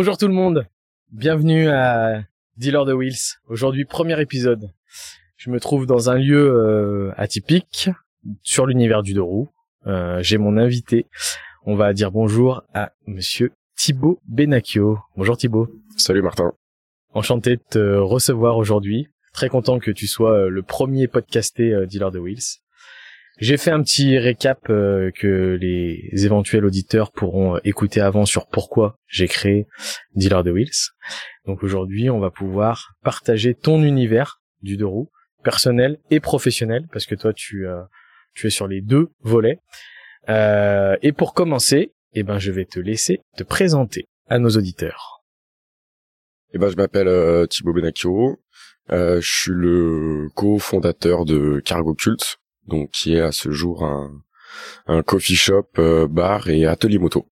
Bonjour tout le monde, bienvenue à Dealer de Wheels. Aujourd'hui premier épisode. Je me trouve dans un lieu euh, atypique sur l'univers du deux roues. Euh, J'ai mon invité. On va dire bonjour à Monsieur Thibaut Benacchio. Bonjour Thibaut. Salut Martin. Enchanté de te recevoir aujourd'hui. Très content que tu sois euh, le premier podcasté euh, Dealer de Wheels. J'ai fait un petit récap euh, que les éventuels auditeurs pourront euh, écouter avant sur pourquoi j'ai créé Dealer de Wheels. Donc aujourd'hui, on va pouvoir partager ton univers du deux roues, personnel et professionnel, parce que toi, tu, euh, tu es sur les deux volets. Euh, et pour commencer, eh ben, je vais te laisser te présenter à nos auditeurs. Eh ben, je m'appelle euh, Thibaut Benacchio. Je suis le cofondateur de Cargo Cult, donc qui est à ce jour un, un coffee shop, euh, bar et atelier moto.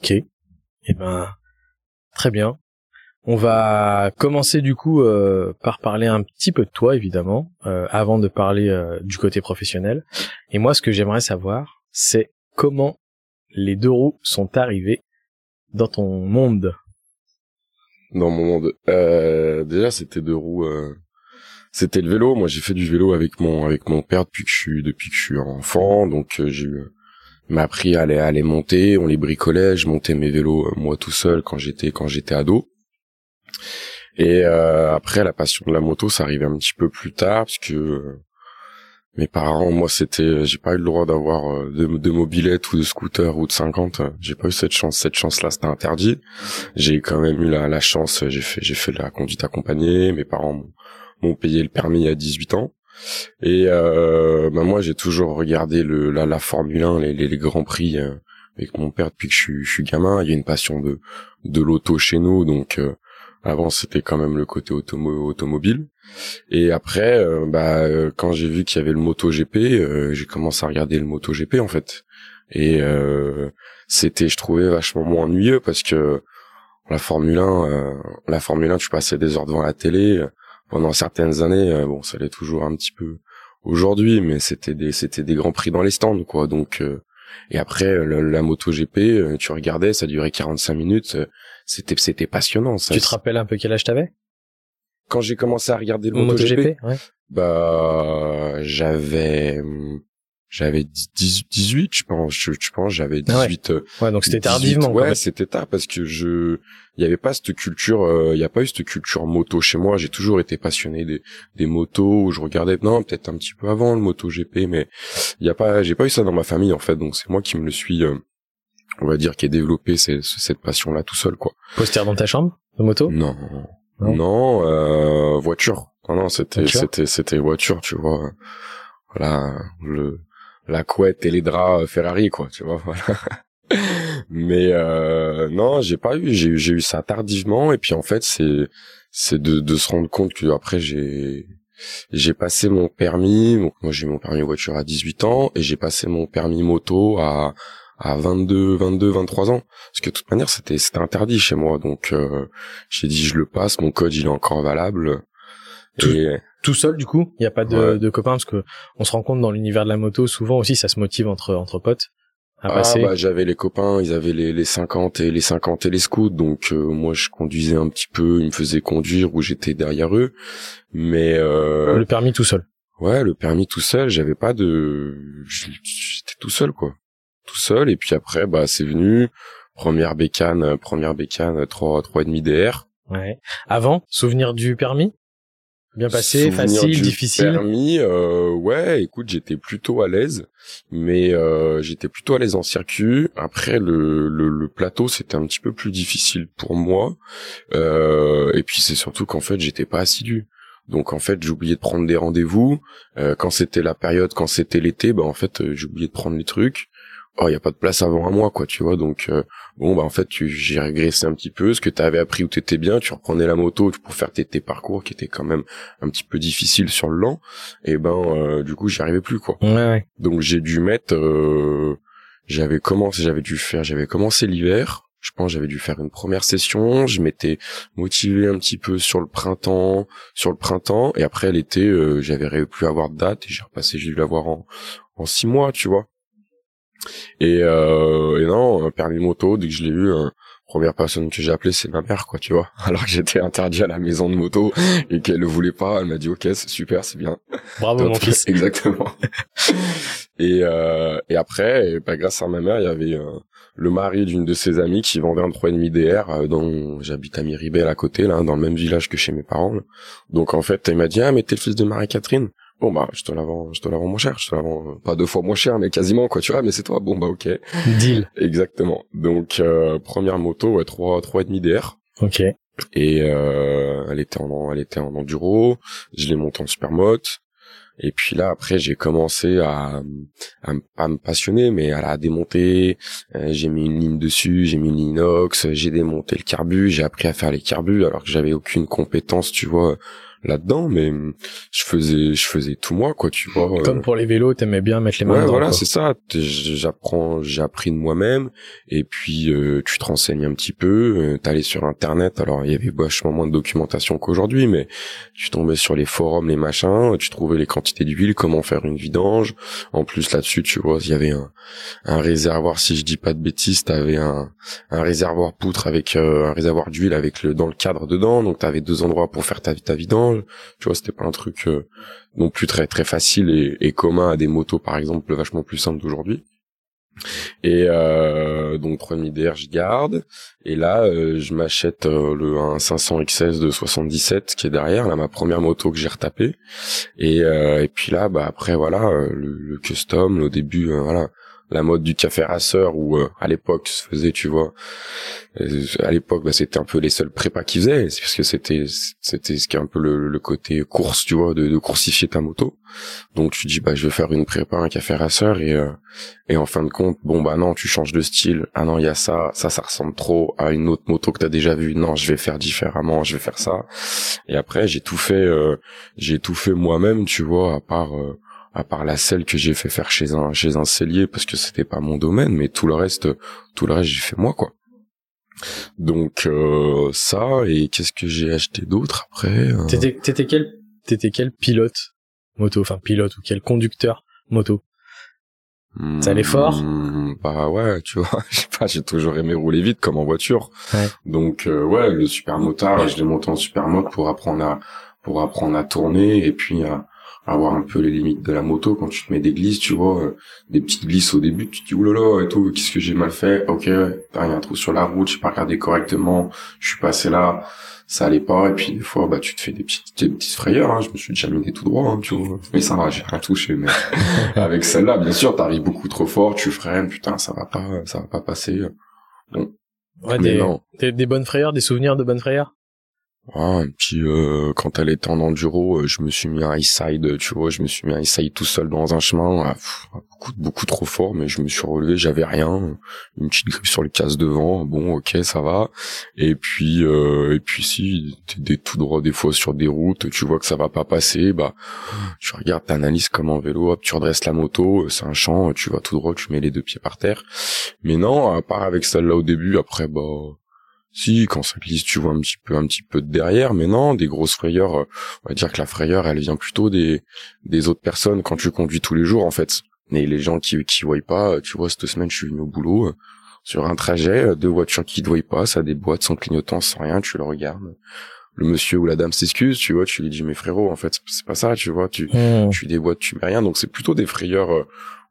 Ok. Eh ben, très bien. On va commencer du coup euh, par parler un petit peu de toi, évidemment, euh, avant de parler euh, du côté professionnel. Et moi, ce que j'aimerais savoir, c'est comment les deux roues sont arrivés dans ton monde. Dans mon monde, euh, déjà c'était deux roues. Euh, c'était le vélo. Moi, j'ai fait du vélo avec mon avec mon père depuis que je suis depuis que je suis enfant. Donc euh, j'ai eu il m'a appris à les, à les monter, on les bricolait, je montais mes vélos euh, moi tout seul quand j'étais quand j'étais ado. Et euh, après la passion de la moto, ça arrivait un petit peu plus tard parce que euh, mes parents, moi c'était, j'ai pas eu le droit d'avoir euh, de, de mobilette ou de scooter ou de 50. euh, J'ai pas eu cette chance, cette chance-là c'était interdit. J'ai quand même eu la, la chance, j'ai fait j'ai fait de la conduite accompagnée. Mes parents m'ont- payé le permis à 18 ans. Et euh, bah moi j'ai toujours regardé le la, la Formule 1, les, les, les grands prix euh, avec mon père depuis que je suis, je suis gamin. Il y a une passion de de l'auto chez nous, donc euh, avant c'était quand même le côté automo automobile. Et après, euh, bah euh, quand j'ai vu qu'il y avait le MotoGP, euh, j'ai commencé à regarder le MotoGP en fait. Et c'était, je trouvais vachement moins ennuyeux parce que la Formule 1, euh, la Formule 1, tu passais des heures devant la télé pendant certaines années. euh, bon, ça l'est toujours un petit peu aujourd'hui, mais c'était des, c'était des grands prix dans les stands, quoi. Donc, euh, et après euh, le- la MotoGP, euh, tu regardais, ça durait 45 minutes. euh, c'était, c'était passionnant. Ça. Tu te rappelles un peu quel âge t'avais? Quand j'ai commencé à regarder le MotoGP, ouais. bah j'avais hum, j'avais 10 18 je pense je, je pense j'avais Ah ouais. 18 euh, Ouais, donc c'était 18, tardivement. ouais c'était tard parce que je il y avait pas cette culture euh, il y a pas eu cette culture moto chez moi. J'ai toujours été passionné des des motos où je regardais non peut-être un petit peu avant le moto GP mais il y a pas j'ai pas eu ça dans ma famille en fait. Donc c'est moi qui me le suis euh, on va dire qui ai développé ces- cette passion là tout seul quoi. Poster dans ta chambre de moto? Non. Non. Non, euh, voiture. Non non c'était c'était c'était voiture tu vois. Voilà le la couette et les draps euh, Ferrari quoi tu vois voilà. Mais euh, non j'ai pas eu j'ai eu j'ai eu ça tardivement et puis en fait c'est c'est de de se rendre compte que après j'ai j'ai passé mon permis donc moi j'ai eu mon permis voiture à 18 ans et j'ai passé mon permis moto à à 22 22 23 ans. Parce que de toute manière c'était c'était interdit chez moi. Donc euh, j'ai dit je le passe mon code il est encore valable. Tout- et Tout seul, du coup Il n'y a pas de, Ouais. de copains Parce que on se rend compte dans l'univers de la moto, souvent aussi, ça se motive entre, entre potes à Ah passer. bah j'avais les copains, ils avaient les, les 50 et les 50 et les scouts, donc euh, moi je conduisais un petit peu, ils me faisaient conduire ou j'étais derrière eux. Mais euh, Le permis tout seul. ouais, le permis tout seul, j'avais pas de j'étais tout seul quoi. Tout seul et puis après bah c'est venu première bécane, première bécane 3 trois et demi DR. Ouais. Avant, souvenir du permis? Bien passé, facile, difficile Permis, euh, ouais, écoute, j'étais plutôt à l'aise, mais euh, j'étais plutôt à l'aise en circuit. Après, le, le, le plateau, c'était un petit peu plus difficile pour moi. Euh, et puis c'est surtout qu'en fait, j'étais pas assidu. Donc en fait, j'oubliais de prendre des rendez-vous. Euh, quand c'était la période, quand c'était l'été, bah en fait, euh, j'oubliais de prendre les trucs. Oh, il y a pas de place avant un mois, quoi, tu vois. Donc euh, bon, bah en fait, tu, j'ai régressé un petit peu. Ce que tu avais appris où t'étais bien, tu reprenais la moto pour faire tes, tes parcours qui étaient quand même un petit peu difficiles sur le lent. Et ben, euh, du coup, j'y arrivais plus, quoi. Ouais, ouais. Donc j'ai dû mettre, euh, j'avais commencé, j'avais dû faire, j'avais commencé l'hiver. Je pense j'avais dû faire une première session. Je m'étais motivé un petit peu sur le printemps, sur le printemps, et après l'été, euh, j'avais pu avoir de date et j'ai repassé, j'ai dû l'avoir en en six mois, tu vois. Et, euh, et non, un permis moto, dès que je l'ai eu, un première personne que j'ai appelée c'est ma mère quoi tu vois. Alors que j'étais interdit à la maison de moto et qu'elle le voulait pas elle m'a dit ok c'est super c'est bien. Bravo mon fils. Exactement. Et euh, et après bah, grâce à ma mère il y avait euh, le mari d'une de ses amies qui vendait un 3,5 DR euh, dont j'habite à Miribel à côté là dans le même village que chez mes parents donc en fait il m'a dit ah mais t'es le fils de Marie-Catherine bon bah je te la vends je te la vends moins cher je te la vends pas deux fois moins cher mais quasiment quoi tu vois mais c'est toi. Bon bah ok. Deal. Exactement. Donc euh, première moto ouais trois trois et demi DR ok. Et euh, elle était en elle était en enduro. Je l'ai montée en supermote et puis là après j'ai commencé à, à, me passionner mais à la démonter. Euh, j'ai mis une ligne dessus j'ai mis une inox j'ai démonté le carbu j'ai appris à faire les carbus alors que j'avais aucune compétence tu vois là-dedans, mais je faisais, je faisais tout moi, quoi, tu vois. Euh. Comme pour les vélos, t'aimais bien mettre les mains ouais, dedans. voilà, c'est ça. J'apprends, j'ai appris de moi-même, et puis euh, tu te renseignes un petit peu. Euh, T'allais sur Internet, alors il y avait vachement moins de documentation qu'aujourd'hui, mais tu tombais sur les forums, les machins, tu trouvais les quantités d'huile, comment faire une vidange. En plus là-dessus, tu vois, il y avait un, un réservoir, si je dis pas de bêtises, t'avais un, un réservoir poutre avec un réservoir d'huile avec le dans le cadre dedans, donc t'avais deux endroits pour faire ta, ta vidange tu vois, c'était pas un truc euh, non plus très très facile et, et, commun à des motos par exemple vachement plus simples d'aujourd'hui. Et euh, donc premier DR je garde. Et là euh, je m'achète euh, le un 500 XS de 77 qui est derrière là ma première moto que j'ai retapé et et puis là bah après voilà le, le custom au début voilà la mode du café rasseur où euh, à l'époque se faisait tu vois euh, à l'époque bah, c'était un peu les seuls prépas qui faisaient c'est parce que c'était c'était ce qui est un peu le, le côté course tu vois de, de, coursifier ta moto. Donc tu dis bah je vais faire une prépa un café rasseur et euh, et en fin de compte bon bah non tu changes de style. Ah non il y a ça ça ça ressemble trop à une autre moto que t'as déjà vue. Non je vais faire différemment je vais faire ça. Et après j'ai tout fait j'ai tout fait moi-même tu vois à part à part la selle que j'ai fait faire chez un chez un cellier parce que c'était pas mon domaine mais tout le reste tout le reste j'ai fait moi quoi. Donc euh, ça et qu'est-ce que j'ai acheté d'autre après euh t'étais t'étais quel t'étais quel pilote moto enfin pilote ou quel conducteur moto? Ça allait fort? Bah ouais, tu vois, je sais pas, j'ai toujours aimé rouler vite comme en voiture. Donc euh, ouais, le super motard, je l'ai monté en super mode pour apprendre à pour apprendre à tourner et puis à, avoir un peu les limites de la moto. Quand tu te mets des glisses tu vois euh, des petites glisses au début tu te dis oulala et tout qu'est-ce que j'ai mal fait? Ok il y a un trou sur la route j'ai pas regardé correctement je suis passé là. Ça allait pas. Et puis des fois bah tu te fais des petites des petites frayeurs hein. je me suis déjà miné tout droit hein, tu vois. Mais ça va j'ai rien touché mais avec celle-là bien sûr t'arrives beaucoup trop fort tu freines putain ça va pas ça va pas passer. Bon. Ouais, des, des, des bonnes frayeurs des souvenirs de bonnes frayeurs? Ah, et puis euh, quand elle était en enduro, euh, je me suis mis un high side, tu vois, je me suis mis un side tout seul dans un chemin, ah, beaucoup beaucoup trop fort, mais je me suis relevé, j'avais rien, une petite grippe sur le casse devant, bon ok ça va. Et puis euh, et puis si des tout droit des fois sur des routes, tu vois que ça va pas passer, bah tu regardes, t'analyses comme en vélo, hop, tu redresses la moto, c'est un champ, tu vas tout droit, tu mets les deux pieds par terre. Mais non, à part avec celle-là au début, après bah si, quand ça glisse, tu vois un petit peu, un petit peu de derrière, mais non, des grosses frayeurs. Euh, on va dire que la frayeur, elle vient plutôt des des autres personnes quand tu conduis tous les jours, en fait. Et les gens qui qui voient pas, euh, tu vois, cette semaine, je suis venu au boulot euh, sur un trajet, deux voitures qui te voient pas, ça boîtes sans clignotant, sans rien, tu le regardes. Le monsieur ou la dame s'excuse, tu vois, tu lui dis mais frérot, en fait, c'est pas ça, tu vois, tu mmh. tu déboîtes, tu mets rien, donc c'est plutôt des frayeurs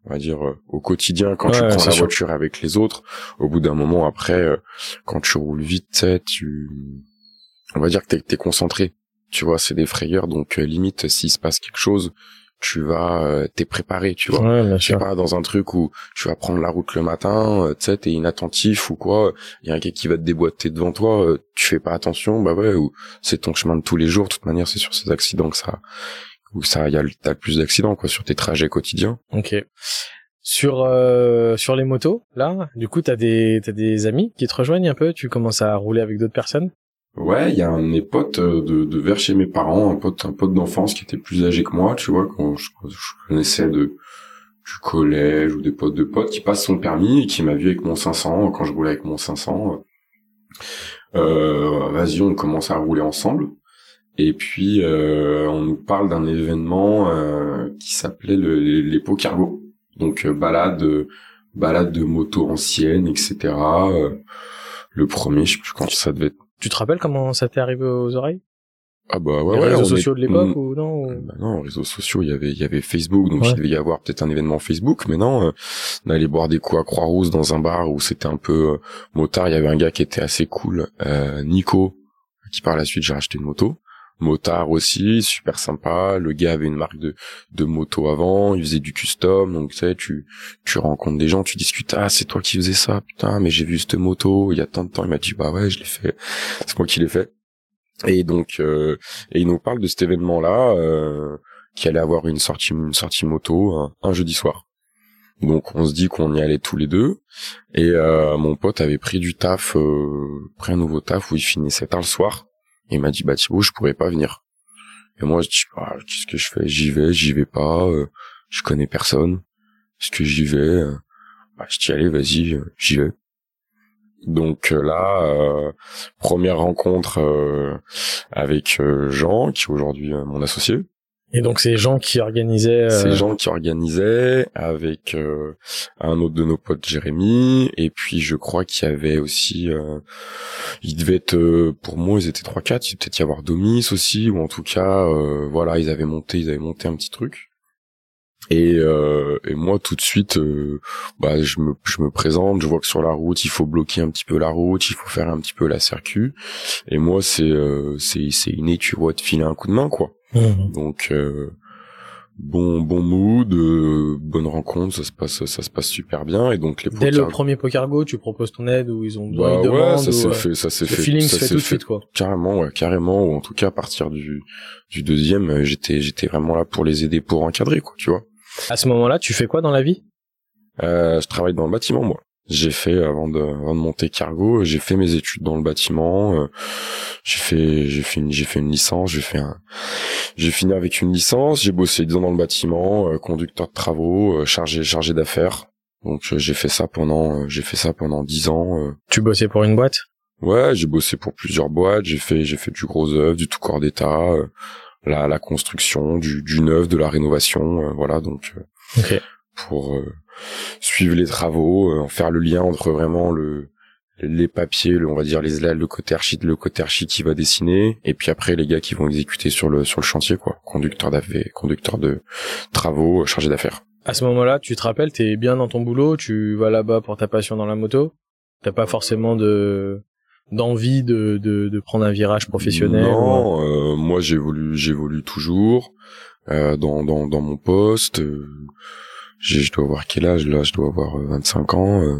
on va dire euh, au quotidien quand tu prends la voiture avec les autres au bout d'un moment après euh, quand tu roules vite tu on va dire que t'es es concentré. Tu vois c'est des frayeurs donc euh, limite s'il se passe quelque chose tu vas t'es préparé tu vois. Ouais, tu pas dans un truc où tu vas prendre la route le matin tu sais t'es inattentif ou quoi il y a un gars qui va te déboîter devant toi tu fais pas attention bah ouais ou c'est ton chemin de tous les jours. De toute manière c'est sur ces accidents que ça où ça, y a, t'as plus d'accidents quoi sur tes trajets quotidiens. Ok. Sur euh, sur les motos, là, du coup, t'as des t'as des amis qui te rejoignent un peu? Tu commences à rouler avec d'autres personnes? Ouais, il y a un de mes potes euh, de, de vers chez mes parents, un pote un pote d'enfance qui était plus âgé que moi, tu vois, quand je, connaissais de du collège ou des potes de potes, qui passe son permis et qui m'a vu avec mon 500 quand je roulais avec mon 500. Euh, vas-y, on commence à rouler ensemble. Et puis euh, on nous parle d'un événement euh, qui s'appelait le, les pots cargo. Donc euh, balade balade de moto ancienne, etc. Le premier, je sais plus quand ça devait être. Tu te rappelles comment ça t'est arrivé aux oreilles? Ah bah ouais, Les ouais. réseaux sociaux est- de l'époque ou non ou- Bah non, réseaux sociaux, il y avait, il y avait Facebook, donc Ouais. il devait y avoir peut-être un événement Facebook, mais non, euh, on allait boire des coups à Croix-Rousse dans un bar où c'était un peu euh, motard, il y avait un gars qui était assez cool, euh, Nico, qui par la suite j'ai racheté une moto. Motard aussi, super sympa, le gars avait une marque de, de moto avant, il faisait du custom, donc tu sais, tu, tu rencontres des gens, tu discutes, ah c'est toi qui faisais ça, putain, mais j'ai vu cette moto, il y a tant de temps, il m'a dit, bah ouais, je l'ai fait, c'est moi qui l'ai fait. Et donc, euh, et il nous parle de cet événement-là, euh, qui allait avoir une sortie, une sortie moto un, un jeudi soir. Donc on se dit qu'on y allait tous les deux. Et euh, mon pote avait pris du taf, euh, pris un nouveau taf où il finissait tard le soir. Il m'a dit bah Thibaut, je pourrais pas venir. Et moi je dis bah qu'est-ce que je fais? J'y vais, j'y vais pas. euh, je connais personne. Est-ce que j'y vais euh, Bah je dis allez vas-y, euh, j'y vais. Donc euh, là, euh, première rencontre avec Jean, qui est aujourd'hui mon associé. Et donc ces gens qui organisaient. euh, C'est Jean qui organisait avec euh, un autre de nos potes, Jérémy. Et puis je crois qu'il y avait aussi, euh, il devait être, pour moi, ils étaient trois quatre. Il devait peut-être y avoir Domis aussi, ou en tout cas, voilà, ils avaient monté, ils avaient monté un petit truc. Et, euh, et moi tout de suite, euh, bah, je me je me présente, je vois que sur la route il faut bloquer un petit peu la route, il faut faire un petit peu la circuit. Et moi c'est euh, c'est c'est inné, tu vois, de filer un coup de main quoi. Mhm. Donc euh, bon bon mood, euh, bonne rencontre, ça se passe ça se passe super bien et donc les Dès le premier Pokergo, tu proposes ton aide ou ils ont bah ils ouais, ça s'est fait ça s'est Le fait feeling ça se fait tout de suite quoi. carrément ouais, carrément ou en tout cas à partir du du deuxième, euh, j'étais j'étais vraiment là pour les aider pour encadrer quoi, tu vois. À ce moment-là, tu fais quoi dans la vie? Euh, je travaille dans le bâtiment moi. J'ai fait avant de avant de monter cargo, j'ai fait mes études dans le bâtiment. euh, j'ai fait j'ai fait une j'ai fait une licence, j'ai fait un j'ai fini avec une licence, j'ai bossé 10 ans dans le bâtiment, euh, conducteur de travaux, euh, chargé chargé d'affaires. Donc j'ai fait ça pendant j'ai fait ça pendant 10 ans. Tu bossais pour une boîte? Ouais, j'ai bossé pour plusieurs boîtes, j'ai fait j'ai fait du gros œuvre, du tout corps d'état, la la construction, du du neuf, de la rénovation, voilà donc euh, Ok. pour euh, suivre les travaux, euh, faire le lien entre vraiment le les papiers, le, on va dire les le côté archi, le côté archi qui va dessiner, et puis après les gars qui vont exécuter sur le sur le chantier quoi, conducteur d'affaires, conducteur de travaux, euh, chargé d'affaires. À ce moment-là, tu te rappelles, t'es bien dans ton boulot, tu vas là-bas pour ta passion dans la moto. T'as pas forcément de d'envie de, de de prendre un virage professionnel. ou- Non, euh, moi j'évolue j'évolue toujours euh, dans dans dans mon poste. euh, j'ai- je dois avoir quel âge là? Je dois avoir euh, 25 ans. euh,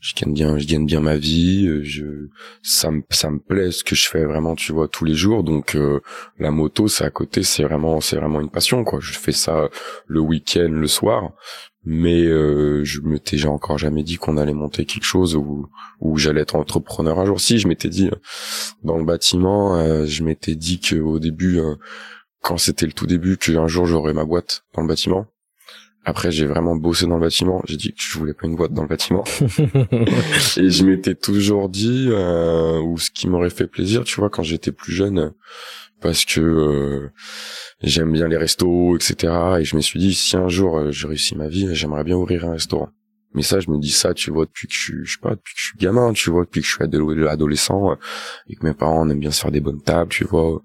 je gagne bien je gagne bien ma vie. euh, je ça me ça me plaît ce que je fais vraiment tu vois tous les jours. Donc euh, la moto c'est à côté c'est vraiment c'est vraiment une passion quoi. Je fais ça le week-end le soir. Mais euh, je m'étais j'ai encore jamais dit qu'on allait monter quelque chose où où j'allais être entrepreneur un jour. Si je m'étais dit dans le bâtiment, euh, je m'étais dit que au début, euh, quand c'était le tout début, qu'un jour j'aurais ma boîte dans le bâtiment. Après, j'ai vraiment bossé dans le bâtiment. J'ai dit que je voulais pas une boîte dans le bâtiment. Et je m'étais toujours dit, euh, ou ce qui m'aurait fait plaisir, tu vois, quand j'étais plus jeune, parce que euh, j'aime bien les restos, etc. Et je me suis dit, si un jour euh, je réussis ma vie, j'aimerais bien ouvrir un restaurant. Mais ça, je me dis ça, tu vois, depuis que je suis, je sais pas, depuis que je suis gamin, tu vois, depuis que je suis ado- adolescent, euh, et que mes parents on aime bien se faire des bonnes tables, tu vois.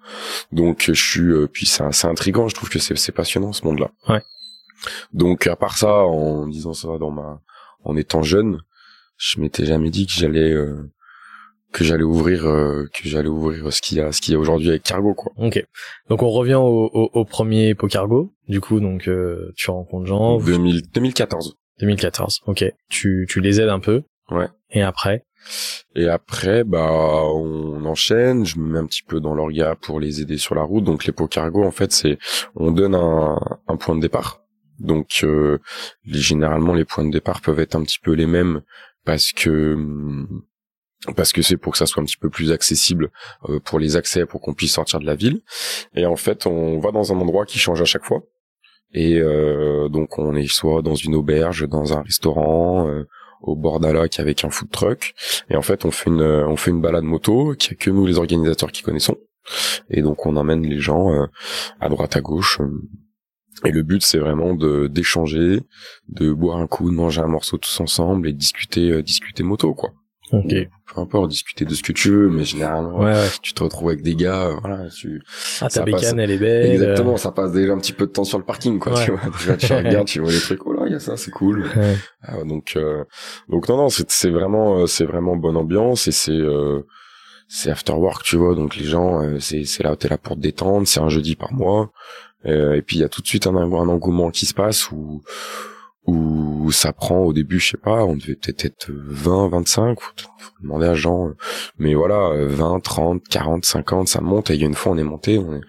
Donc je suis, euh, puis c'est, c'est intriguant, je trouve que c'est, c'est passionnant ce monde-là. Ouais. Donc à part ça, en disant ça dans ma, en étant jeune, je m'étais jamais dit que j'allais, euh, que j'allais ouvrir, euh, que j'allais ouvrir ce qu'il y a, ce qu'il y a aujourd'hui avec Cargo, quoi. ok. Donc on revient au, au, au premier Pokergo. Du coup, donc euh, tu rencontres Jean. vous- 2000 2014. 2014. Ok. Tu tu les aides un peu. Ouais. Et après? Et après, bah, on enchaîne. Je me mets un petit peu dans l'orga pour les aider sur la route. Donc, les pots cargo, en fait, c'est, on donne un, un point de départ. Donc, euh, les- généralement, les points de départ peuvent être un petit peu les mêmes parce que, hum, parce que c'est pour que ça soit un petit peu plus accessible euh, pour les accès, pour qu'on puisse sortir de la ville. Et en fait, on va dans un endroit qui change à chaque fois. Et euh, donc, on est soit dans une auberge, dans un restaurant, euh, au bord d'un lac avec un food truck. Et en fait, on fait une, on fait une balade moto qui a que nous les organisateurs qui connaissons. Et donc, on emmène les gens euh, à droite, à gauche. Euh. Et le but, c'est vraiment de d'échanger, de boire un coup, de manger un morceau tous ensemble et de discuter, euh, discuter moto, quoi. Ok. Peu importe, discuter de ce que tu veux, mais généralement, Ouais, ouais. tu te retrouves avec des gars, euh, voilà, tu, Ah, ta bécane, passe. elle est belle. exactement, ça passe déjà un petit peu de temps sur le parking, quoi, Ouais. tu vois. Tu, vois, tu regardes, tu vois les trucs, oh là, il y a ça, c'est cool. euh, ouais. Ah, donc, euh, donc non, non, c'est, vraiment, euh, c'est vraiment bonne ambiance et c'est, euh, c'est after work, tu vois. Donc les gens, euh, c'est, c'est là, t'es là pour te détendre. C'est un jeudi par mois. Euh, et puis il y a tout de suite un, engouement qui se passe où, où ça prend au début, je sais pas, on devait peut-être être 20, 25, faut, demander à Jean, euh, mais voilà, euh, 20, 30, 40, 50, ça monte, et il y a une fois on est monté, on est,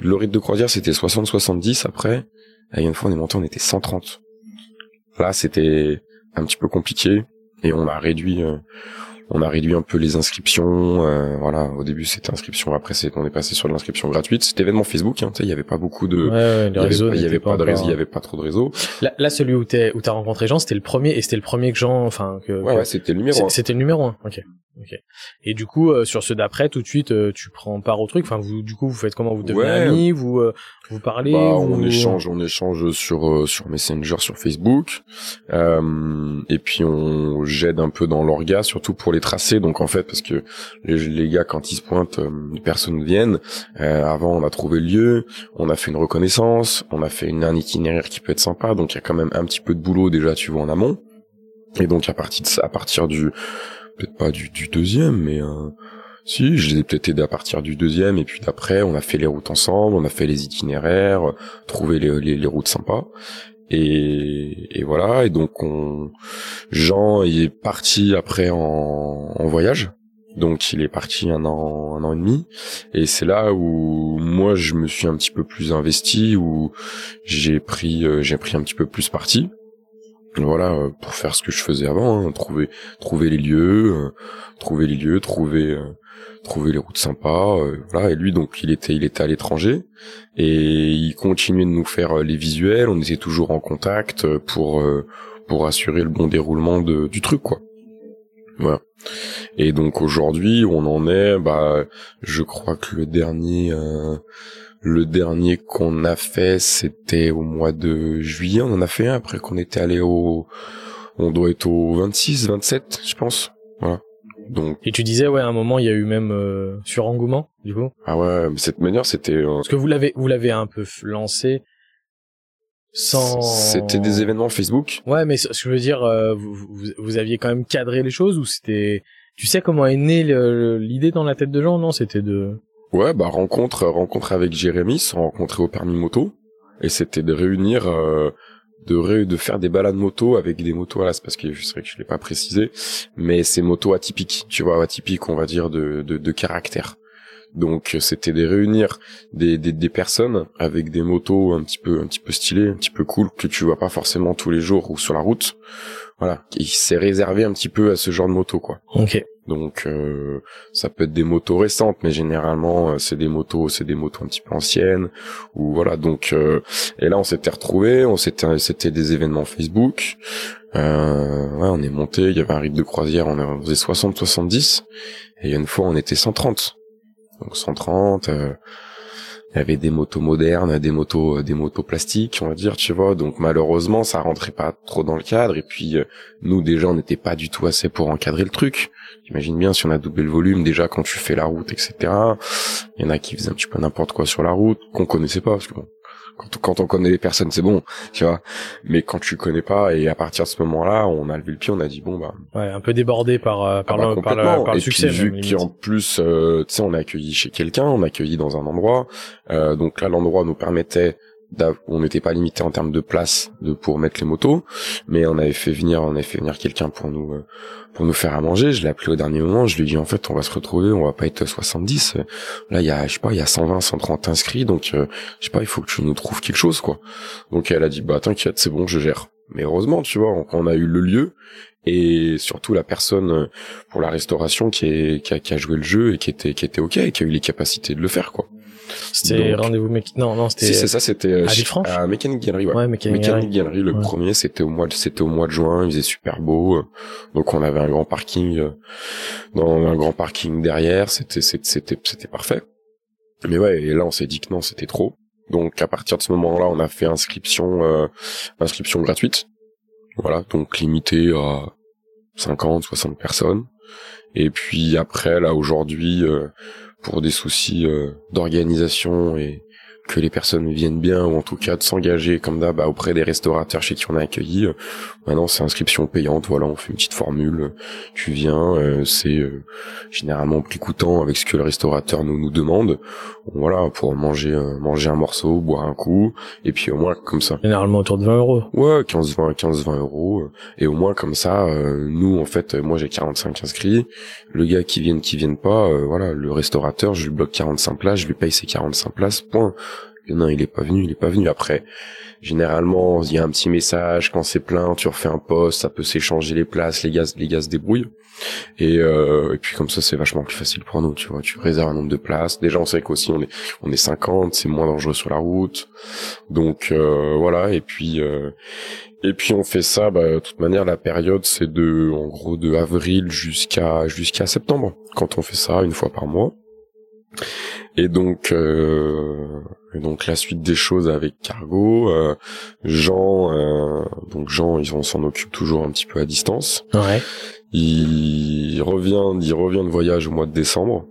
le rythme de croisière c'était 60, 70 après, et il y a une fois on est monté, on était 130. Là c'était un petit peu compliqué, et on a réduit, euh, on a réduit un peu les inscriptions, euh, voilà, au début c'était inscription, après c'est, on est passé sur de l'inscription gratuite, c'était événement Facebook, hein, tu sais, il y avait pas beaucoup de, Ouais, il y avait, réseaux pas, il y n'étaient avait pas de réseau, il y avait pas trop de réseau. Là, là, celui où t'es, où t'as rencontré Jean, c'était le premier, et c'était le premier que Jean, enfin, que, Ouais, ouais, c'était le numéro c'était le numéro un. Ok. Ok. Et du coup, euh, sur ceux d'après, tout de suite, euh, tu prends part au truc. Enfin, vous, du coup, vous faites comment Vous devenez Ouais. amis Vous, euh, vous parlez Bah, vous- on échange, on échange sur euh, sur Messenger, sur Facebook, euh, et puis on j'aide un peu dans l'orga, surtout pour les. Donc en fait, parce que les, gars quand ils se pointent, euh, les personnes viennent. Euh, avant, on a trouvé le lieu, on a fait une reconnaissance, on a fait une, un itinéraire qui peut être sympa. Donc il y a quand même un petit peu de boulot déjà, tu vois, en amont. Et donc à partir de ça, à partir du peut-être pas du, deuxième, mais euh, si, je les ai peut-être aidés à partir du deuxième, et puis d'après, on a fait les routes ensemble, on a fait les itinéraires, trouvé les, les, les routes sympas. Et, et voilà, et donc on, Jean est parti après en, en voyage, donc il est parti un an, un an et demi, et c'est là où moi je me suis un petit peu plus investi, où j'ai pris, euh, j'ai pris un petit peu plus parti. Voilà, euh, pour faire ce que je faisais avant, hein, trouver, trouver les lieux, euh, trouver les lieux, trouver, euh, trouver les routes sympas, euh. Et lui, donc, il était, il était à l'étranger et il continuait de nous faire euh, les visuels. On était toujours en contact euh, pour pour assurer le bon déroulement du truc, quoi. Et donc aujourd'hui, on en est, bah, je crois que le dernier, le dernier qu'on a fait, c'était au mois de juillet. On en a fait un après qu'on était allé au, on doit être au 26, 27, je pense. Donc, Et tu disais, ouais, à un moment, il y a eu même euh, surengouement, du coup. ah ouais, mais cette manière, c'était, euh, Parce que vous l'avez, vous l'avez un peu lancé sans. c'était des événements Facebook. Ouais, mais ce que je veux dire, euh, vous, vous, vous aviez quand même cadré les choses ou c'était. Tu sais comment est née l'idée dans la tête de Jean Non, c'était de. Ouais, bah rencontre, rencontre avec Jérémy, se rencontrer au permis moto, et c'était de réunir, euh, de ré- de faire des balades moto avec des motos à l'as, parce que c'est vrai que je l'ai pas précisé, mais c'est motos atypiques, tu vois, atypiques, on va dire de de, de caractère. Donc c'était de réunir des, des des personnes avec des motos un petit peu un petit peu stylées, un petit peu cool que tu vois pas forcément tous les jours ou sur la route. Voilà, et c'est réservé un petit peu à ce genre de moto quoi. Ok. Donc euh, ça peut être des motos récentes, mais généralement euh, c'est des motos, c'est des motos un petit peu anciennes ou voilà. Donc euh, et là on s'était retrouvés, on s'était c'était des événements Facebook. Euh, ouais, on est monté, il y avait un rythme de croisière, on, faisait 60 70 et il y a une fois on était 130. Donc 130 euh, il y avait des motos modernes, des motos, des motos plastiques, on va dire, tu vois. Donc malheureusement, ça rentrait pas trop dans le cadre. Et puis nous déjà, on n'était pas du tout assez pour encadrer le truc. J'imagine bien si on a doublé le volume déjà quand tu fais la route, etc. Il y en a qui faisaient un petit peu n'importe quoi sur la route qu'on connaissait pas parce que bon, quand, quand on connaît les personnes, c'est bon, tu vois. Mais quand tu connais pas et à partir de ce moment-là, on a levé le pied, on a dit bon bah Ouais, un peu débordé par euh, par, ah bah, le, par, le, par le et succès. puis vu qu'en plus, euh, tu sais, on a accueilli chez quelqu'un, on a accueilli dans un endroit. Euh, donc là, l'endroit nous permettait, on n'était pas limité en termes de place de pour mettre les motos, mais on avait fait venir, on avait fait venir quelqu'un pour nous euh, pour nous faire à manger. Je l'ai appelé au dernier moment. Je lui ai dit en fait, on va se retrouver, on va pas être 70. Là, il y a, je sais pas, il y a 120, 130 inscrits, donc euh, je sais pas, il faut que tu nous trouves quelque chose, quoi. Donc elle a dit bah t'inquiète, c'est bon, je gère. Mais heureusement, tu vois, on, on a eu le lieu et surtout la personne euh, pour la restauration qui, est, qui, a, qui a joué le jeu et qui était qui était ok, et qui a eu les capacités de le faire, quoi. C'était rendez-vous mec. Non, non, c'était. Si c'est ça, c'était euh, à Villefranche à Mécanique Galerie, ouais. Ouais, mécanique. Mécanique Galerie, le Ouais. premier, c'était au mois de, c'était au mois de juin, il faisait super beau, donc on avait un grand parking, euh, dans un grand parking derrière, c'était, c'était, c'était, c'était parfait. Mais ouais, et là on s'est dit que non, c'était trop. Donc à partir de ce moment-là, on a fait inscription, euh, inscription gratuite. Voilà, donc limité à 50, 60 personnes. Et puis après, là aujourd'hui, euh, pour des soucis euh, d'organisation et que les personnes viennent bien ou en tout cas de s'engager comme d'hab bah, auprès des restaurateurs chez qui on a accueilli. Euh, maintenant c'est inscription payante, voilà, on fait une petite formule, tu viens, euh, c'est euh, généralement prix coûtant avec ce que le restaurateur nous nous demande. Voilà, pour manger manger un morceau, boire un coup et puis au moins comme ça. Généralement autour de 20 euros. Ouais, 15 20 15 20 euros et au moins comme ça nous en fait moi j'ai 45 inscrits, le gars qui vient qui vienne pas voilà, le restaurateur, je lui bloque 45 places, je lui paye ses 45 places, point non, il est pas venu, il est pas venu. Après, généralement, il y a un petit message quand c'est plein, tu refais un poste, ça peut s'échanger les places, les gaz, les gaz se débrouillent. Et, euh, et puis comme ça, c'est vachement plus facile pour nous, tu vois. Tu réserves un nombre de places. Déjà, on sait qu'aussi on est on est 50, c'est moins dangereux sur la route. Donc euh, voilà. Et puis euh, et puis on fait ça. Bah, de toute manière, la période c'est de en gros de avril jusqu'à jusqu'à septembre. Quand on fait ça une fois par mois. Et donc, euh, et donc la suite des choses avec Cargo, euh, Jean, euh, donc Jean, ils s'en occupe toujours un petit peu à distance. Ouais. Il revient, il revient de voyage au mois de décembre.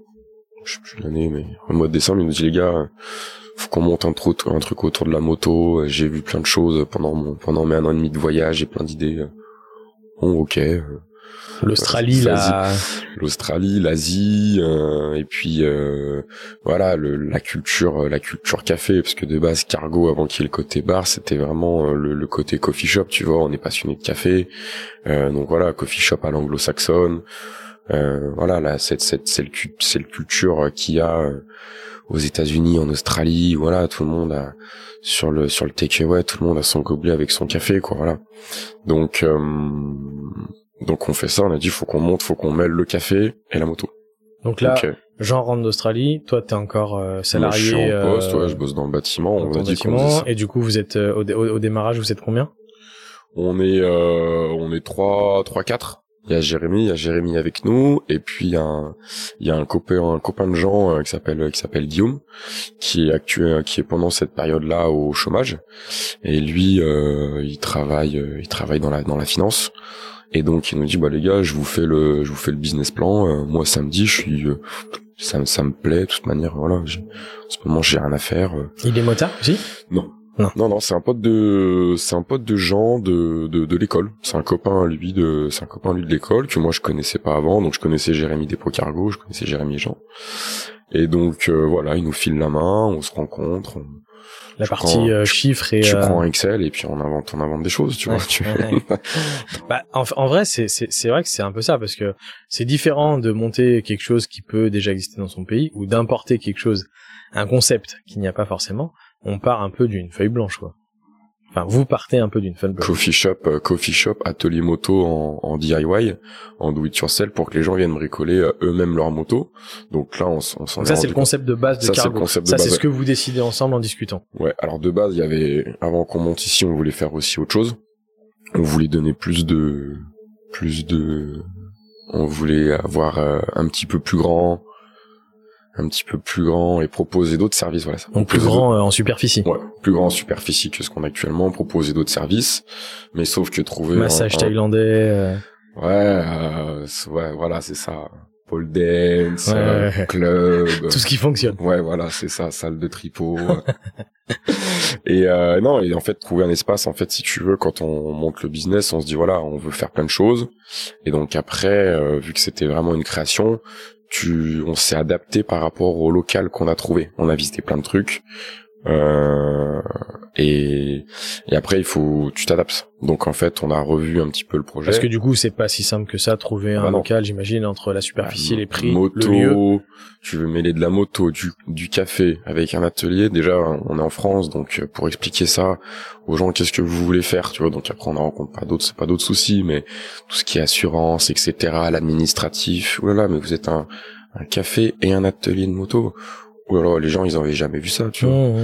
Je sais plus l'année, mais au mois de décembre, il nous dit les gars, faut qu'on monte un, truc, un truc autour de la moto. J'ai vu plein de choses pendant mon, pendant mes un an et demi de voyage, j'ai plein d'idées. Bon, ok. L'Australie, la... l'Australie, l'Asie, euh, et puis euh, voilà le, la culture, la culture café, parce que de base Cargo avant qu'il y ait le côté bar, c'était vraiment euh, le, le, côté coffee shop, tu vois, on est passionné de café, euh, donc voilà coffee shop à l'anglo-saxonne, euh, voilà là cette cette c'est le, culture qu'il y a aux États-Unis, en Australie, voilà tout le monde a sur le sur le takeaway, tout le monde a son gobelet avec son café, quoi, voilà. Donc donc on fait ça, on a dit faut qu'on monte, faut qu'on mêle le café et la moto. Donc là, Jean rentre d'Australie, toi t'es encore euh, salarié. Moi, je suis en poste, ouais, je bosse dans le bâtiment. on a dit bâtiment, et du coup vous êtes euh, au, démarrage, vous êtes combien? On est euh, on est trois trois quatre. Il y a Jérémy, il y a Jérémy avec nous, et puis il y a un, il y a un copain, un copain de Jean qui s'appelle qui s'appelle Guillaume, qui est actuel, qui est pendant cette période-là au chômage, et lui il travaille, il travaille dans la dans la finance. Et donc il nous dit bah les gars, je vous fais le je vous fais le business plan. Euh, moi samedi, je suis euh, ça ça me plaît de toute manière voilà, en ce moment j'ai rien à faire. Euh. Il est motard aussi? Non. Non, non, non c'est un pote de, c'est un pote de Jean de de, de l'école. C'est un copain lui de, c'est un copain lui de l'école que moi je connaissais pas avant. Donc je connaissais Jérémy Despro Cargo, je connaissais Jérémy Jean. Et donc voilà, il nous file la main, on se rencontre, la partie euh, chiffres et tu euh, prends Excel et puis on invente on invente des choses tu vois tu... bah, en, en, vrai c'est c'est vrai que c'est un peu ça parce que c'est différent de monter quelque chose qui peut déjà exister dans son pays ou d'importer quelque chose un concept qu'il n'y a pas forcément. On part un peu d'une feuille blanche quoi Enfin, vous partez un peu d'une fun Coffee shop, euh, coffee shop, atelier moto en, en, DIY, en do it yourself pour que les gens viennent bricoler euh, eux-mêmes leur moto. Donc là, on, on s'en. Ça c'est le concept de base de ça, Cargo. ça c'est ce que vous décidez ensemble en discutant. Ouais. Alors de base, il y avait avant qu'on monte ici, on voulait faire aussi autre chose. On voulait donner plus de, plus de, on voulait avoir euh, un petit peu plus grand, un petit peu plus grand et proposer d'autres services. Voilà. Ça. Donc plus grand euh, en superficie. Ouais, plus grand en superficie que ce qu'on a actuellement. Proposer d'autres services, mais sauf que trouver massage thaïlandais. Euh... Ouais, euh, ouais, voilà, c'est ça. Pole dance, euh, club, tout ce qui fonctionne. Ouais, voilà, c'est ça, salle de tripot. et euh, non, et en fait trouver un espace, en fait, si tu veux, quand on monte le business, on se dit voilà, on veut faire plein de choses. Et donc après, vu que c'était vraiment une création, on s'est adapté par rapport au local qu'on a trouvé. On a visité plein de trucs. Euh, et, et après il faut tu t'adaptes. Donc en fait on a revu un petit peu le projet. Parce que du coup c'est pas si simple que ça trouver un bah local j'imagine entre la superficie bah, les prix moto, le lieu. tu veux mêler de la moto du, du café avec un atelier. Déjà on est en France donc euh, pour expliquer ça aux gens qu'est-ce que vous voulez faire tu vois. Donc après on en rencontre pas d'autres c'est pas d'autres soucis mais tout ce qui est assurance etc l'administratif. Là mais vous êtes un un café et un atelier de moto ou alors les gens ils avaient jamais vu ça tu vois mmh,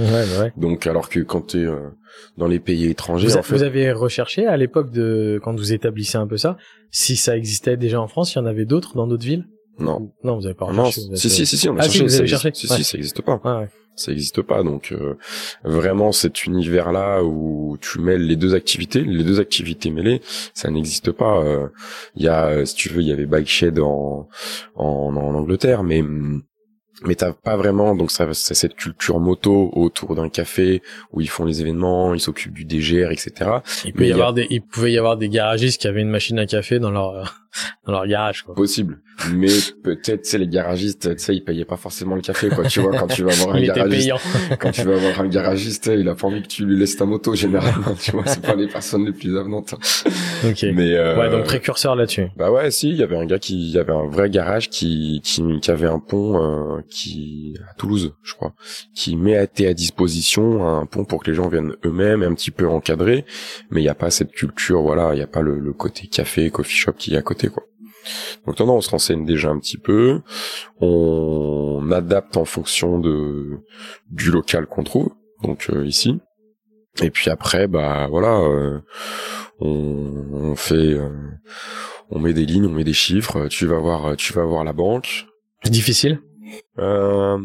ouais, donc alors que quand tu es euh, dans les pays étrangers vous, en fait... vous avez recherché à l'époque de quand vous établissez un peu ça si ça existait déjà en France il y en avait d'autres dans d'autres villes? Non. Non, vous avez pas Non, recherché. vous êtes- si, si, si, si, on a Ah, si, cherché. vous ça avez existe- cherché. Si, Ouais. si, ça existe pas. Ouais, ouais. Ça existe pas. Donc, euh, vraiment, cet univers-là où tu mêles les deux activités, les deux activités mêlées, ça n'existe pas. Euh, Il y a, si tu veux, il y avait Bike Shed en, en, en Angleterre, mais, hum, mais t'as pas vraiment, donc ça, c'est cette culture moto autour d'un café où ils font les événements, ils s'occupent du DGR, etc. Il peut Mais y il y a- avoir des, il pouvait y avoir des garagistes qui avaient une machine à café dans leur, dans leur garage, quoi. Possible. Mais peut-être, tu sais, les garagistes, tu sais, ils payaient pas forcément le café, quoi. Tu vois, quand tu vas voir un garagiste, quand tu vas voir un garagiste, il a pas envie que tu lui laisses ta moto, généralement. Tu vois, c'est pas les personnes les plus avenantes. ok. Mais, euh, Ouais, donc précurseur là-dessus. Bah ouais, si, il y avait un gars qui, il y avait un vrai garage qui, qui, qui avait un pont, euh, qui, à Toulouse, je crois, qui mettait à disposition un pont pour que les gens viennent eux-mêmes, un petit peu encadrés, mais il n'y a pas cette culture, voilà, il n'y a pas le, le côté café, coffee shop qui est à côté, quoi. Donc non, on se renseigne déjà un petit peu, on adapte en fonction de, du local qu'on trouve, donc euh, ici. Et puis après, bah voilà, euh, on, on fait, euh, on met des lignes, on met des chiffres. Tu vas voir, tu vas voir la banque. Difficile. Euh,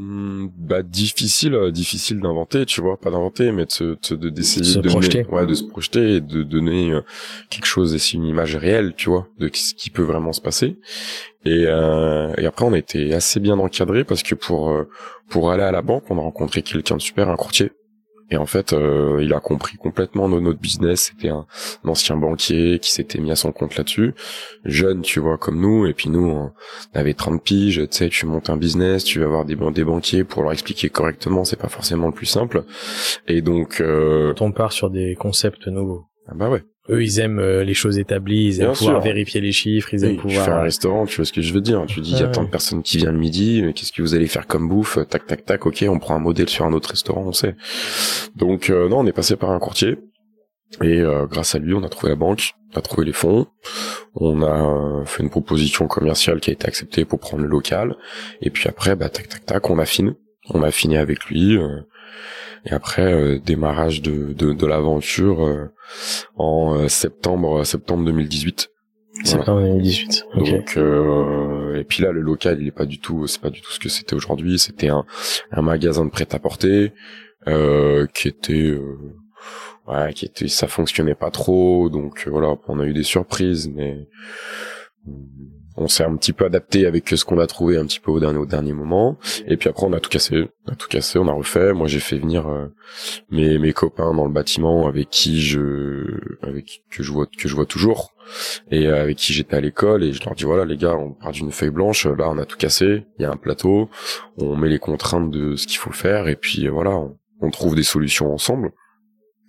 bah difficile, euh, difficile d'inventer, tu vois, pas d'inventer, mais de se- de- de- d'essayer Se de, projeter. donner- ouais, de se projeter et de donner euh, quelque chose, et c'est une image réelle, tu vois, de ce qui peut vraiment se passer. Et, euh, et après, on a été assez bien encadré parce que pour pour aller à la banque, on a rencontré quelqu'un de super, un courtier. Et en fait, euh, il a compris complètement no- notre business. C'était un, ancien banquier qui s'était mis à son compte là-dessus, jeune, tu vois, comme nous. Et puis nous, on avait 30 piges. Tu sais, tu montes un business, tu vas voir des, ban- des banquiers pour leur expliquer correctement. C'est pas forcément le plus simple. Et donc, euh, on part sur des concepts nouveaux. Ah bah ouais. Eux, ils aiment euh, les choses établies, ils aiment Bien pouvoir sûr. vérifier les chiffres, ils aiment Oui, tu pouvoir. fais un restaurant, tu vois ce que je veux dire. Tu dis, il y a Ouais. tant de personnes qui viennent le midi, mais qu'est-ce que vous allez faire comme bouffe? Tac, tac, tac, ok, on prend un modèle sur un autre restaurant, on sait. Donc, euh, non, on est passé par un courtier. Et euh, grâce à lui, on a trouvé la banque, on a trouvé les fonds, on a euh, fait une proposition commerciale qui a été acceptée pour prendre le local. Et puis après, bah, tac, tac, tac, on affine. On a fini avec lui. euh, et après, euh, démarrage de, de, de l'aventure euh, en euh, septembre septembre 2018. Septembre 2018. Ok. Donc euh, et puis là le local il est pas du tout c'est pas du tout ce que c'était aujourd'hui c'était un, un magasin de prêt-à-porter euh, qui était euh, ouais qui était ça fonctionnait pas trop donc voilà on a eu des surprises mais on s'est un petit peu adapté avec ce qu'on a trouvé un petit peu au dernier au dernier moment. Et puis après on a tout cassé on a tout cassé on a refait. Moi j'ai fait venir euh, mes mes copains dans le bâtiment avec qui je avec que je vois que je vois toujours et avec qui j'étais à l'école et je leur dis voilà les gars on part d'une feuille blanche. Là on a tout cassé. Il y a un plateau. On met les contraintes de ce qu'il faut faire et puis euh, voilà on, on trouve des solutions ensemble.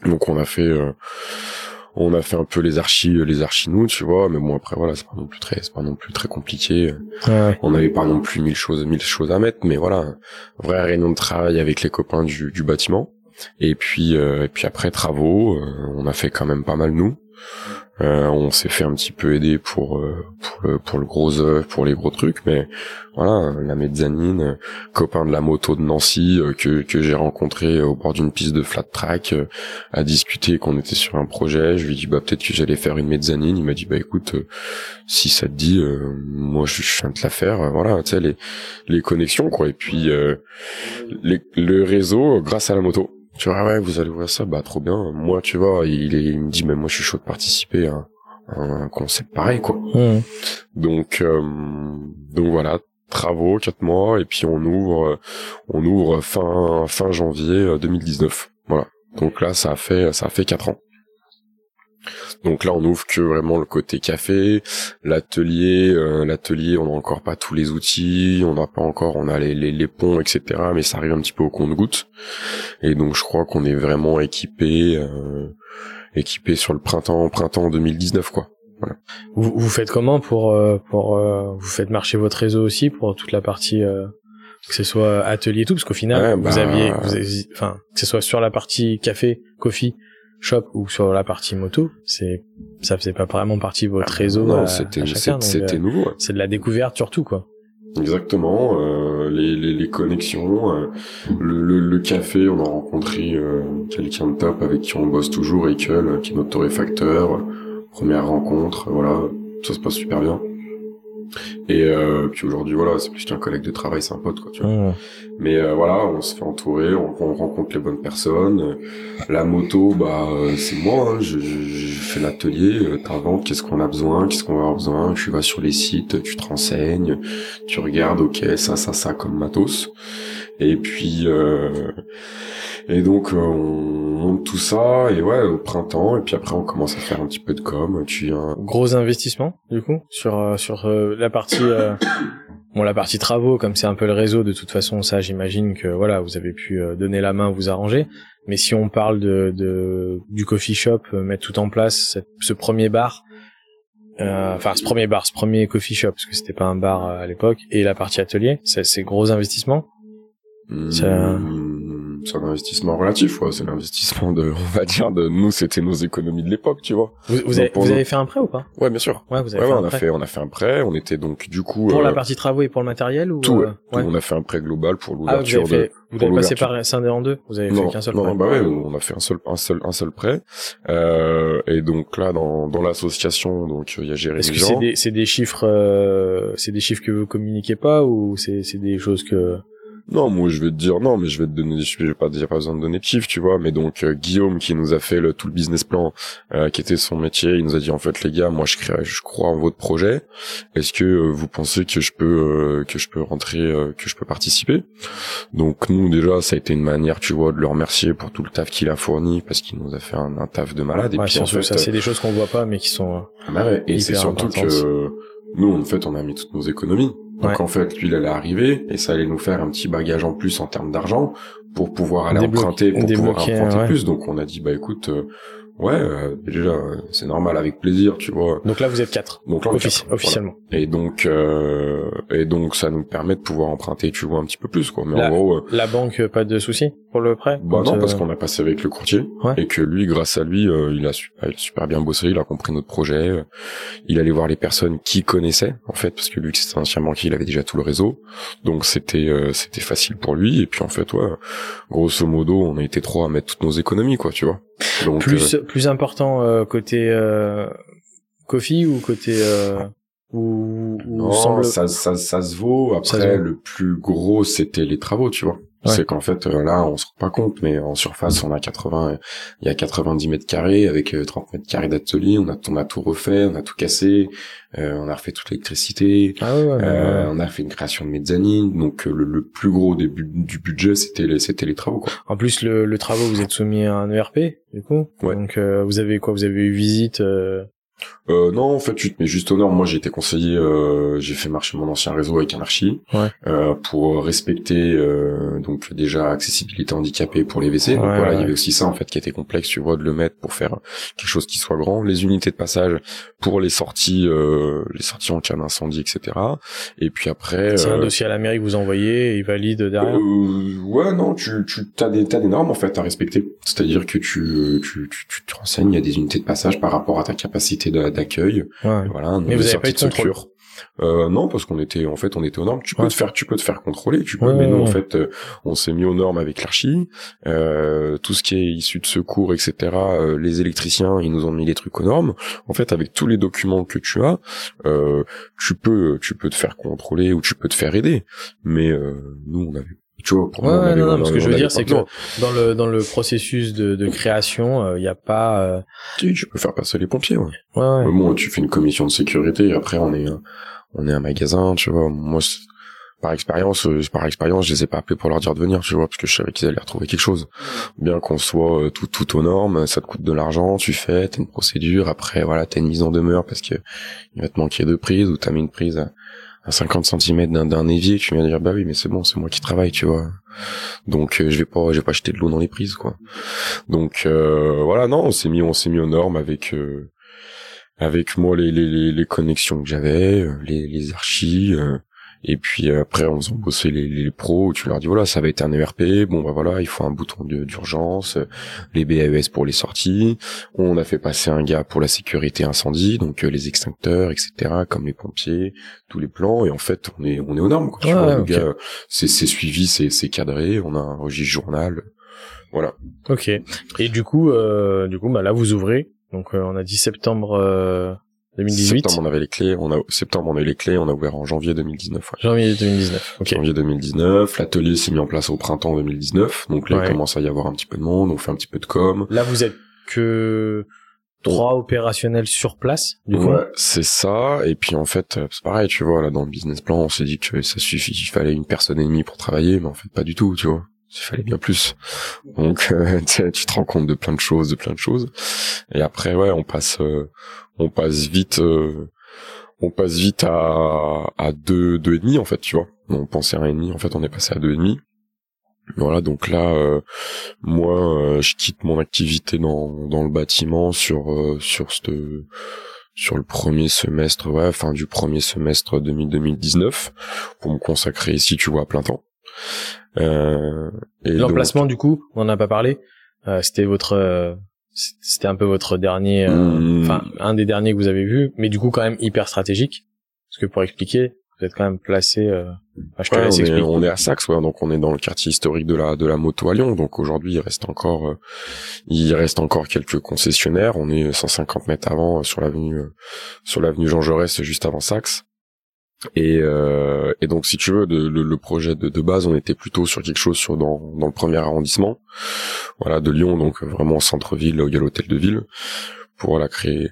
Donc on a fait euh, on a fait un peu les archis les archis nous tu vois mais bon après voilà c'est pas non plus très c'est pas non plus très compliqué. Ouais. on n'avait pas non plus mille choses mille choses à mettre mais voilà vrai réunion de travail avec les copains du, du bâtiment. Et puis euh, et puis après travaux euh, on a fait quand même pas mal nous euh, on s'est fait un petit peu aider pour euh, pour le, pour le gros œuvre, pour les gros trucs, mais voilà, la mezzanine, euh, copain de la moto de Nancy euh, que que j'ai rencontré au bord d'une piste de flat track, euh, à discuter qu'on était sur un projet. Je lui dit bah peut-être que j'allais faire une mezzanine. Il m'a dit bah écoute, euh, si ça te dit, euh, moi je, je viens de la faire. euh, voilà, tu sais les les connexions quoi. Et puis euh, le réseau euh, grâce à la moto. Tu vois, ouais, vous allez voir ça, bah trop bien. Moi, tu vois, il, est, il me dit, mais moi, je suis chaud de participer à, à un concept pareil, quoi. Mmh. Donc, euh, donc voilà, travaux, quatre mois, et puis on ouvre, euh, on ouvre fin fin janvier euh, 2019. Voilà. Donc là, ça a fait ça a fait quatre ans. Donc là, on ouvre que vraiment le côté café, l'atelier, euh, l'atelier, on n'a encore pas tous les outils, on n'a pas encore, on a les, les, les ponts, etc. Mais ça arrive un petit peu au compte-goutte. Et donc, je crois qu'on est vraiment équipé, euh, équipé sur le printemps, printemps 2019, quoi. Vous, vous faites comment pour euh, pour euh, vous faites marcher votre réseau aussi pour toute la partie euh, que ce soit atelier et tout parce qu'au final Ouais, vous bah- aviez vous aviez- enfin que ce soit sur la partie café, coffee, shop ou sur la partie moto, c'est ça faisait pas vraiment partie de votre réseau non, c'était euh, nouveau. ouais. c'est de la découverte surtout quoi. Exactement, euh, les, les, les connexions, euh, le, le, le café, on a rencontré euh, quelqu'un de top avec qui on bosse toujours, Ekel, qui est notre torréfacteur. Première rencontre, voilà, ça se passe super bien. Et euh, puis aujourd'hui, voilà, c'est plus qu'un collègue de travail, c'est un pote, quoi, tu vois. Mmh. Mais euh, voilà, on se fait entourer, on, on rencontre les bonnes personnes. La moto, bah, euh, c'est moi, hein, je, je, je fais l'atelier, euh, t'inventes qu'est-ce qu'on a besoin, qu'est-ce qu'on va avoir besoin, tu vas sur les sites, tu te renseignes, tu regardes, ok, ça, ça, ça comme matos. Et puis, euh, et donc, euh, on monte tout ça, et ouais, au printemps, et puis après, on commence à faire un petit peu de com, tu viens... Gros investissement, du coup, sur, euh, sur euh, la partie... euh, Bon, la partie travaux, comme c'est un peu le réseau, de toute façon, ça, j'imagine que voilà, vous avez pu euh, donner la main, vous arranger. Mais si on parle de, de du coffee shop, euh, mettre tout en place, cette- ce premier bar, euh, enfin ce premier bar, ce premier coffee shop, parce que c'était pas un bar euh, à l'époque, et la partie atelier, c'est gros investissement. Ça- Hmm, C'est un investissement relatif, ouais. C'est l'investissement de, on va dire, de nous, c'était nos économies de l'époque, tu vois. Vous, vous, avez, vous nous- avez fait un prêt ou pas? Ouais, bien sûr. Ouais, vous avez Ouais, fait ouais, un on a prêt. fait, on a fait un prêt. On était donc du coup Pour euh, la partie travaux et pour le matériel ou tout. ouais. euh, Tout, On a fait un prêt global pour Ah, vous l'ouverture avez fait, vous pour avez passé par scindé en deux. Vous avez non, fait qu'un seul non, prêt. bah ouais, on a fait un seul, un seul, un seul prêt. Euh, et donc là, dans, dans l'association, donc il y a Jérémy Est-ce que c'est des, c'est des chiffres, euh, c'est des chiffres que vous communiquez pas ou c'est, c'est des choses que Non, moi je vais te dire non, mais je vais te donner, je vais pas dire pas besoin de donner de chiffres, tu vois. Mais donc euh, Guillaume qui nous a fait le, tout le business plan, euh, qui était son métier, il nous a dit en fait les gars, moi je crée, je crois en votre projet. Est-ce que euh, vous pensez que je peux euh, que je peux rentrer, euh, que je peux participer? Donc nous déjà ça a été une manière, tu vois, de le remercier pour tout le taf qu'il a fourni parce qu'il nous a fait un, un taf de malade. Et Ouais, puis en sûr, fait, ça c'est des choses qu'on voit pas mais qui sont. euh, bah ouais, et c'est surtout que nous, en fait, on a mis toutes nos économies. Donc Ouais. en fait, lui, il allait arriver et ça allait nous faire un petit bagage en plus en termes d'argent pour pouvoir aller emprunter, pour pouvoir emprunter ouais. plus. Donc on a dit, bah écoute, euh, ouais, euh, déjà, c'est normal, avec plaisir, tu vois. Donc là vous êtes quatre. Donc là, Offici- quatre, voilà. officiellement. Et donc, euh, et donc, ça nous permet de pouvoir emprunter, tu vois, un petit peu plus, quoi. Mais Là- en gros, euh, La banque, euh, pas de souci pour le prêt. bah non, euh, parce qu'on a passé avec le courtier Ouais. et que lui, grâce à lui, euh, il a su- il a super bien bossé, il a compris notre projet, il allait voir les personnes qui connaissaient en fait, parce que lui, c'était un ancien banquier, il avait déjà tout le réseau, donc c'était euh, c'était facile pour lui. Et puis en fait, ouais, grosso modo, on a été trois à mettre toutes nos économies, quoi, tu vois. Donc plus euh, plus important euh, côté euh, coffee ou côté euh, ou, ou non, semble. ça, ça, ça se vaut. Après, vaut. le plus gros, c'était les travaux, tu vois. Ouais. C'est qu'en fait, euh, là, on se rend pas compte, mais en surface, on a 80, il y a 90 mètres carrés avec euh, 30 mètres carrés d'atelier. On a, on a tout refait, on a tout cassé, euh, on a refait toute l'électricité. Ah ouais, ouais, Euh, on a fait une création de mezzanine, donc euh, le, le plus gros des bu- du budget c'était les c'était les travaux quoi. En plus le, le travaux vous êtes soumis à un ERP du coup. Ouais. Donc euh, vous avez quoi? Vous avez eu visite. Euh, non, en fait, tu te mets juste au nord. Moi, j'ai été conseiller, euh, j'ai fait marcher mon ancien réseau avec Anarchie Ouais. euh, pour respecter euh, donc déjà accessibilité handicapée pour les WC. donc Ouais, voilà, il y avait aussi ça en fait qui était complexe, tu vois, de le mettre pour faire quelque chose qui soit grand. Les unités de passage pour les sorties, euh, les sorties en cas d'incendie, etc. Et puis après, C'est un euh, dossier à la mairie que vous envoyez et ils valident derrière. Euh, ouais, non, tu, tu t'as des, t'as des normes en fait à respecter. C'est-à-dire que tu, tu, tu, tu te renseignes, il y a des unités de passage par rapport à ta capacité d'a- d'accueil. Ouais. Voilà, Mais de vous avez sorties pas eu de contrôle secours. Euh, non, parce qu'on était, en fait, on était aux normes. Tu peux Ouais. te faire, tu peux te faire contrôler, tu peux. Ouais, mais ouais, nous, en fait, euh, on s'est mis aux normes avec l'archi. Euh, tout ce qui est issu de secours, etc. euh, les électriciens, ils nous ont mis les trucs aux normes. En fait, avec tous les documents que tu as, euh, tu peux, tu peux te faire contrôler ou tu peux te faire aider. Mais euh, nous, on avait, tu vois, pour Ouais, ouais, non, non, ce que je veux dire, c'est que dans le dans le processus de, de création, il n'y a pas. euh, Si, tu peux faire passer les pompiers. Ouais. Ouais, bon, tu fais une commission de sécurité. Et après, on est, un- on est un magasin, tu vois. Moi, par expérience, euh, par expérience, je les ai pas appelés pour leur dire de venir, tu vois, parce que je savais qu'ils allaient retrouver quelque chose. Bien qu'on soit euh, tout, tout aux normes, ça te coûte de l'argent, tu fais, t'as une procédure. Après, voilà, t'as une mise en demeure parce que il va te manquer de prise ou t'as mis une prise à, à 50 cm d'un, évier. Tu viens de dire, bah oui, mais c'est bon, c'est moi qui travaille, tu vois. Donc, euh, je vais pas, je vais pas jeter de l'eau dans les prises, quoi. Donc, euh, voilà, non, on s'est mis, on s'est mis aux normes avec. euh, avec moi les, les, les, les connexions que j'avais, les, les archis, et puis euh, après on faisant bosser les, les pros, tu leur dis voilà ça va être un ERP, bon bah voilà il faut un bouton d'urgence, euh, les BAES pour les sorties, on a fait passer un gars pour la sécurité incendie, donc euh, les extincteurs etc comme les pompiers, tous les plans et en fait on est on est aux normes quoi, tu vois, le gars c'est c'est suivi, c'est c'est cadré, on a un registre journal, voilà. Ok. Et du coup, euh, du coup, bah là vous ouvrez. Donc euh, on a dit septembre euh, 2018. Septembre, on avait les clés. On a septembre, on a eu les clés. On a ouvert en janvier 2019. Ouais. Janvier 2019. Ok. Janvier 2019. L'atelier s'est mis en place au printemps 2019. Donc là, Ouais. il commence à y avoir un petit peu de monde. On fait un petit peu de com. Là, vous êtes que trois opérationnels sur place, du coup. Ouais, c'est ça. Et puis en fait, euh, c'est pareil, tu vois, là dans le business plan, on s'est dit que ça suffit, il fallait une personne et demie pour travailler, mais en fait pas du tout, tu vois. Il fallait bien plus. Donc euh, tu te rends compte de plein de choses, de plein de choses. Et après, ouais, on passe, euh, on passe vite, euh, on passe vite à à deux, deux et demi en fait, tu vois. On pensait à un et demi, en fait, on est passé à deux et demi. Voilà, donc là, euh, moi, euh, je quitte mon activité dans dans le bâtiment sur euh, sur cette sur le premier semestre, ouais, fin du premier semestre 2000 2019 pour me consacrer ici, tu vois, à plein temps. Euh, donc- L'emplacement, du coup, on n'en a pas parlé. Euh, c'était votre, euh, c'était un peu votre dernier, euh, Hmm. enfin un des derniers que vous avez vu, mais du coup quand même hyper stratégique. Parce que pour expliquer, vous êtes quand même placé. Euh... enfin, je te Ouais, laisse on, est, on est à Saxe, ouais, donc on est dans le quartier historique de la de la moto à Lyon. Donc aujourd'hui, il reste encore, euh, il reste encore quelques concessionnaires. On est 150 mètres avant sur l'avenue euh, sur l'avenue Jean Jaurès, juste avant Saxe. Et, euh, et donc, si tu veux, de- le, le projet de, de base, on était plutôt sur quelque chose sur dans, dans le premier arrondissement, voilà, de Lyon, donc vraiment centre-ville, où il y a l'hôtel de ville, pour voilà créer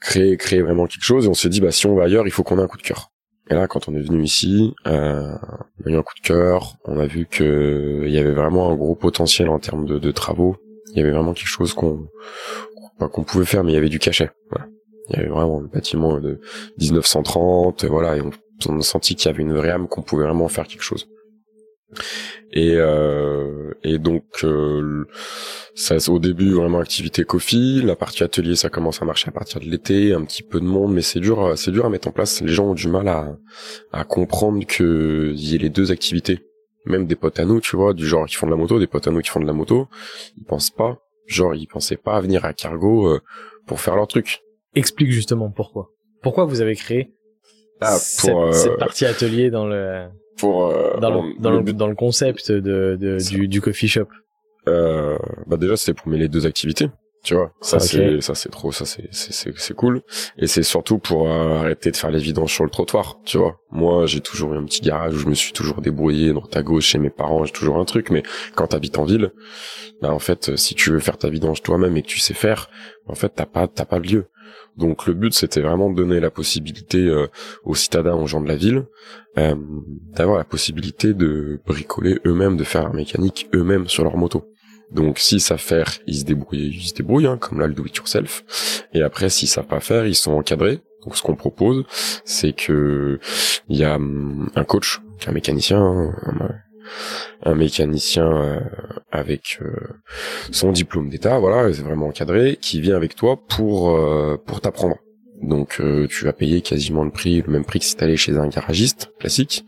créer créer vraiment quelque chose. Et on s'est dit, bah si on va ailleurs, il faut qu'on ait un coup de cœur. Et là, quand on est venu ici, euh, on a eu un coup de cœur. On a vu que il y avait vraiment un gros potentiel en termes de, de travaux. Il y avait vraiment quelque chose qu'on qu'on pouvait faire, mais il y avait du cachet. Voilà. Il y avait vraiment un bâtiment de 1930, voilà, et on, on a senti qu'il y avait une vraie âme, qu'on pouvait vraiment faire quelque chose. Et, euh, et donc, euh, ça, au début vraiment activité coffee. La partie atelier, ça commence à marcher à partir de l'été, un petit peu de monde, mais c'est dur, c'est dur à mettre en place. Les gens ont du mal à, à comprendre que y ait les deux activités. Même des potes à nous, tu vois, du genre qui font de la moto, des potes à nous qui font de la moto, ils pensent pas, genre ils pensaient pas à venir à Cargo euh, pour faire leur truc. Explique justement pourquoi. Pourquoi vous avez créé Ah, cette, pour, euh, cette partie atelier dans le pour euh, dans on- le, dans le le, but. dans le concept de, du, du coffee shop. euh, bah déjà c'est pour mêler les deux activités tu vois. Ça c'est ça c'est trop ça c'est c'est c'est cool. Et c'est surtout pour euh, arrêter de faire les vidanges sur le trottoir tu vois. Moi j'ai toujours eu un petit garage où je me suis toujours débrouillé droite à gauche chez mes parents j'ai toujours un truc. Mais quand t'habites en ville bah en fait euh, si tu veux faire ta vidange toi-même et que tu sais faire en fait t'as pas t'as pas le lieu donc le but c'était vraiment de donner la possibilité euh, aux citadins aux gens de la ville euh, d'avoir la possibilité de bricoler eux-mêmes de faire leur mécanique eux-mêmes sur leur moto donc s'ils savent faire, ils se débrouillent, ils se débrouillent, hein, comme là le do it yourself. Et après, s'ils savent pas faire, ils sont encadrés. Donc ce qu'on propose, c'est que il y a hum, un coach, un mécanicien, un, un mécanicien euh, avec euh, son diplôme d'état, voilà, c'est vraiment encadré, qui vient avec toi pour euh, pour t'apprendre. Donc euh, tu vas payer quasiment le prix, le même prix que si t'allais chez un garagiste classique.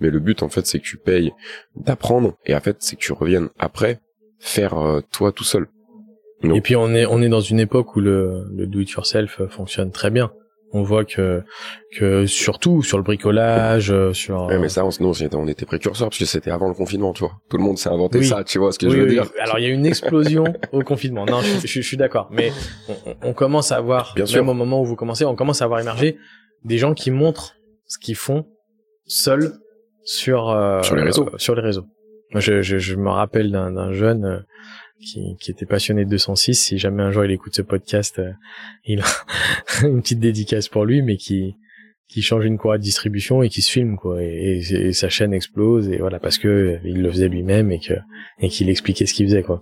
Mais le but en fait, c'est que tu payes d'apprendre et en fait, c'est que tu reviennes après faire euh, toi tout seul. Donc, Et puis on est on est dans une époque où le, le do it yourself fonctionne très bien. On voit que que surtout sur le bricolage, euh, sur ouais, mais ça, on, nous, on était- on était précurseurs parce que c'était avant le confinement, tu vois. Tout le monde s'est inventé Oui. ça, tu vois ce que Oui, je veux oui, dire. Alors il y a eu une explosion au confinement. Non, je, je- je suis d'accord. Mais on, on commence à avoir, Bien même sûr. au moment où vous commencez, on commence à avoir émergé des gens qui montrent ce qu'ils font seuls sur euh, Sur les réseaux. euh, sur les réseaux. Je, je, je me rappelle d'un d'un jeune euh, qui, qui était passionné de 206. Si jamais un jour il écoute ce podcast, euh, il a une petite dédicace pour lui, mais qui qui change une courroie de distribution et qui se filme quoi et, sa chaîne explose et voilà parce que il le faisait lui-même et que et qu'il expliquait ce qu'il faisait quoi.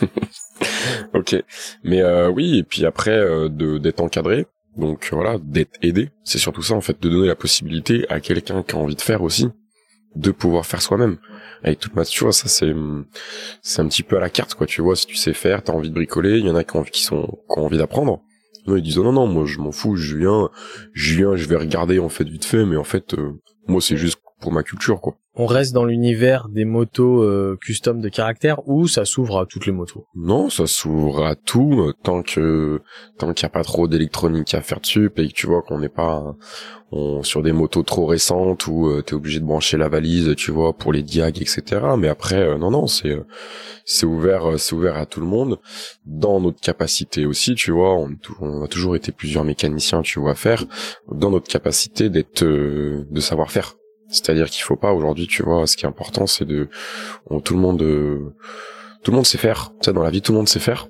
Ok, mais euh, oui, et puis après euh, d'être encadré, donc voilà, d'être aidé, c'est surtout ça en fait, de donner la possibilité à quelqu'un qui a envie de faire aussi, de pouvoir faire soi-même. Avec toute ma, tu vois, ça c'est c'est un petit peu à la carte quoi, tu vois, si tu sais faire, t'as envie de bricoler, il y en a qui ont, qui sont qui ont envie d'apprendre. Non, ils disent oh non non, moi je m'en fous, je viens, je je vais regarder en fait vite fait, mais en fait euh, moi c'est juste pour ma culture quoi. On reste dans l'univers des motos euh, custom de caractère ou ça s'ouvre à toutes les motos? Non, ça s'ouvre à tout euh, tant que tant qu'il n'y a pas trop d'électronique à faire dessus et que tu vois qu'on n'est pas on, sur des motos trop récentes où tu t'es obligé de brancher la valise, tu vois, pour les diags, etc. Mais après, non, non, c'est c'est ouvert, c'est ouvert à tout le monde dans notre capacité aussi, tu vois. On, on a toujours été plusieurs mécaniciens, tu vois, à faire dans notre capacité d'être de savoir faire c'est-à-dire qu'il faut pas aujourd'hui, tu vois, ce qui est important, c'est de tout le monde euh, tout le monde sait faire. Tu sais, dans la vie, tout le monde sait faire.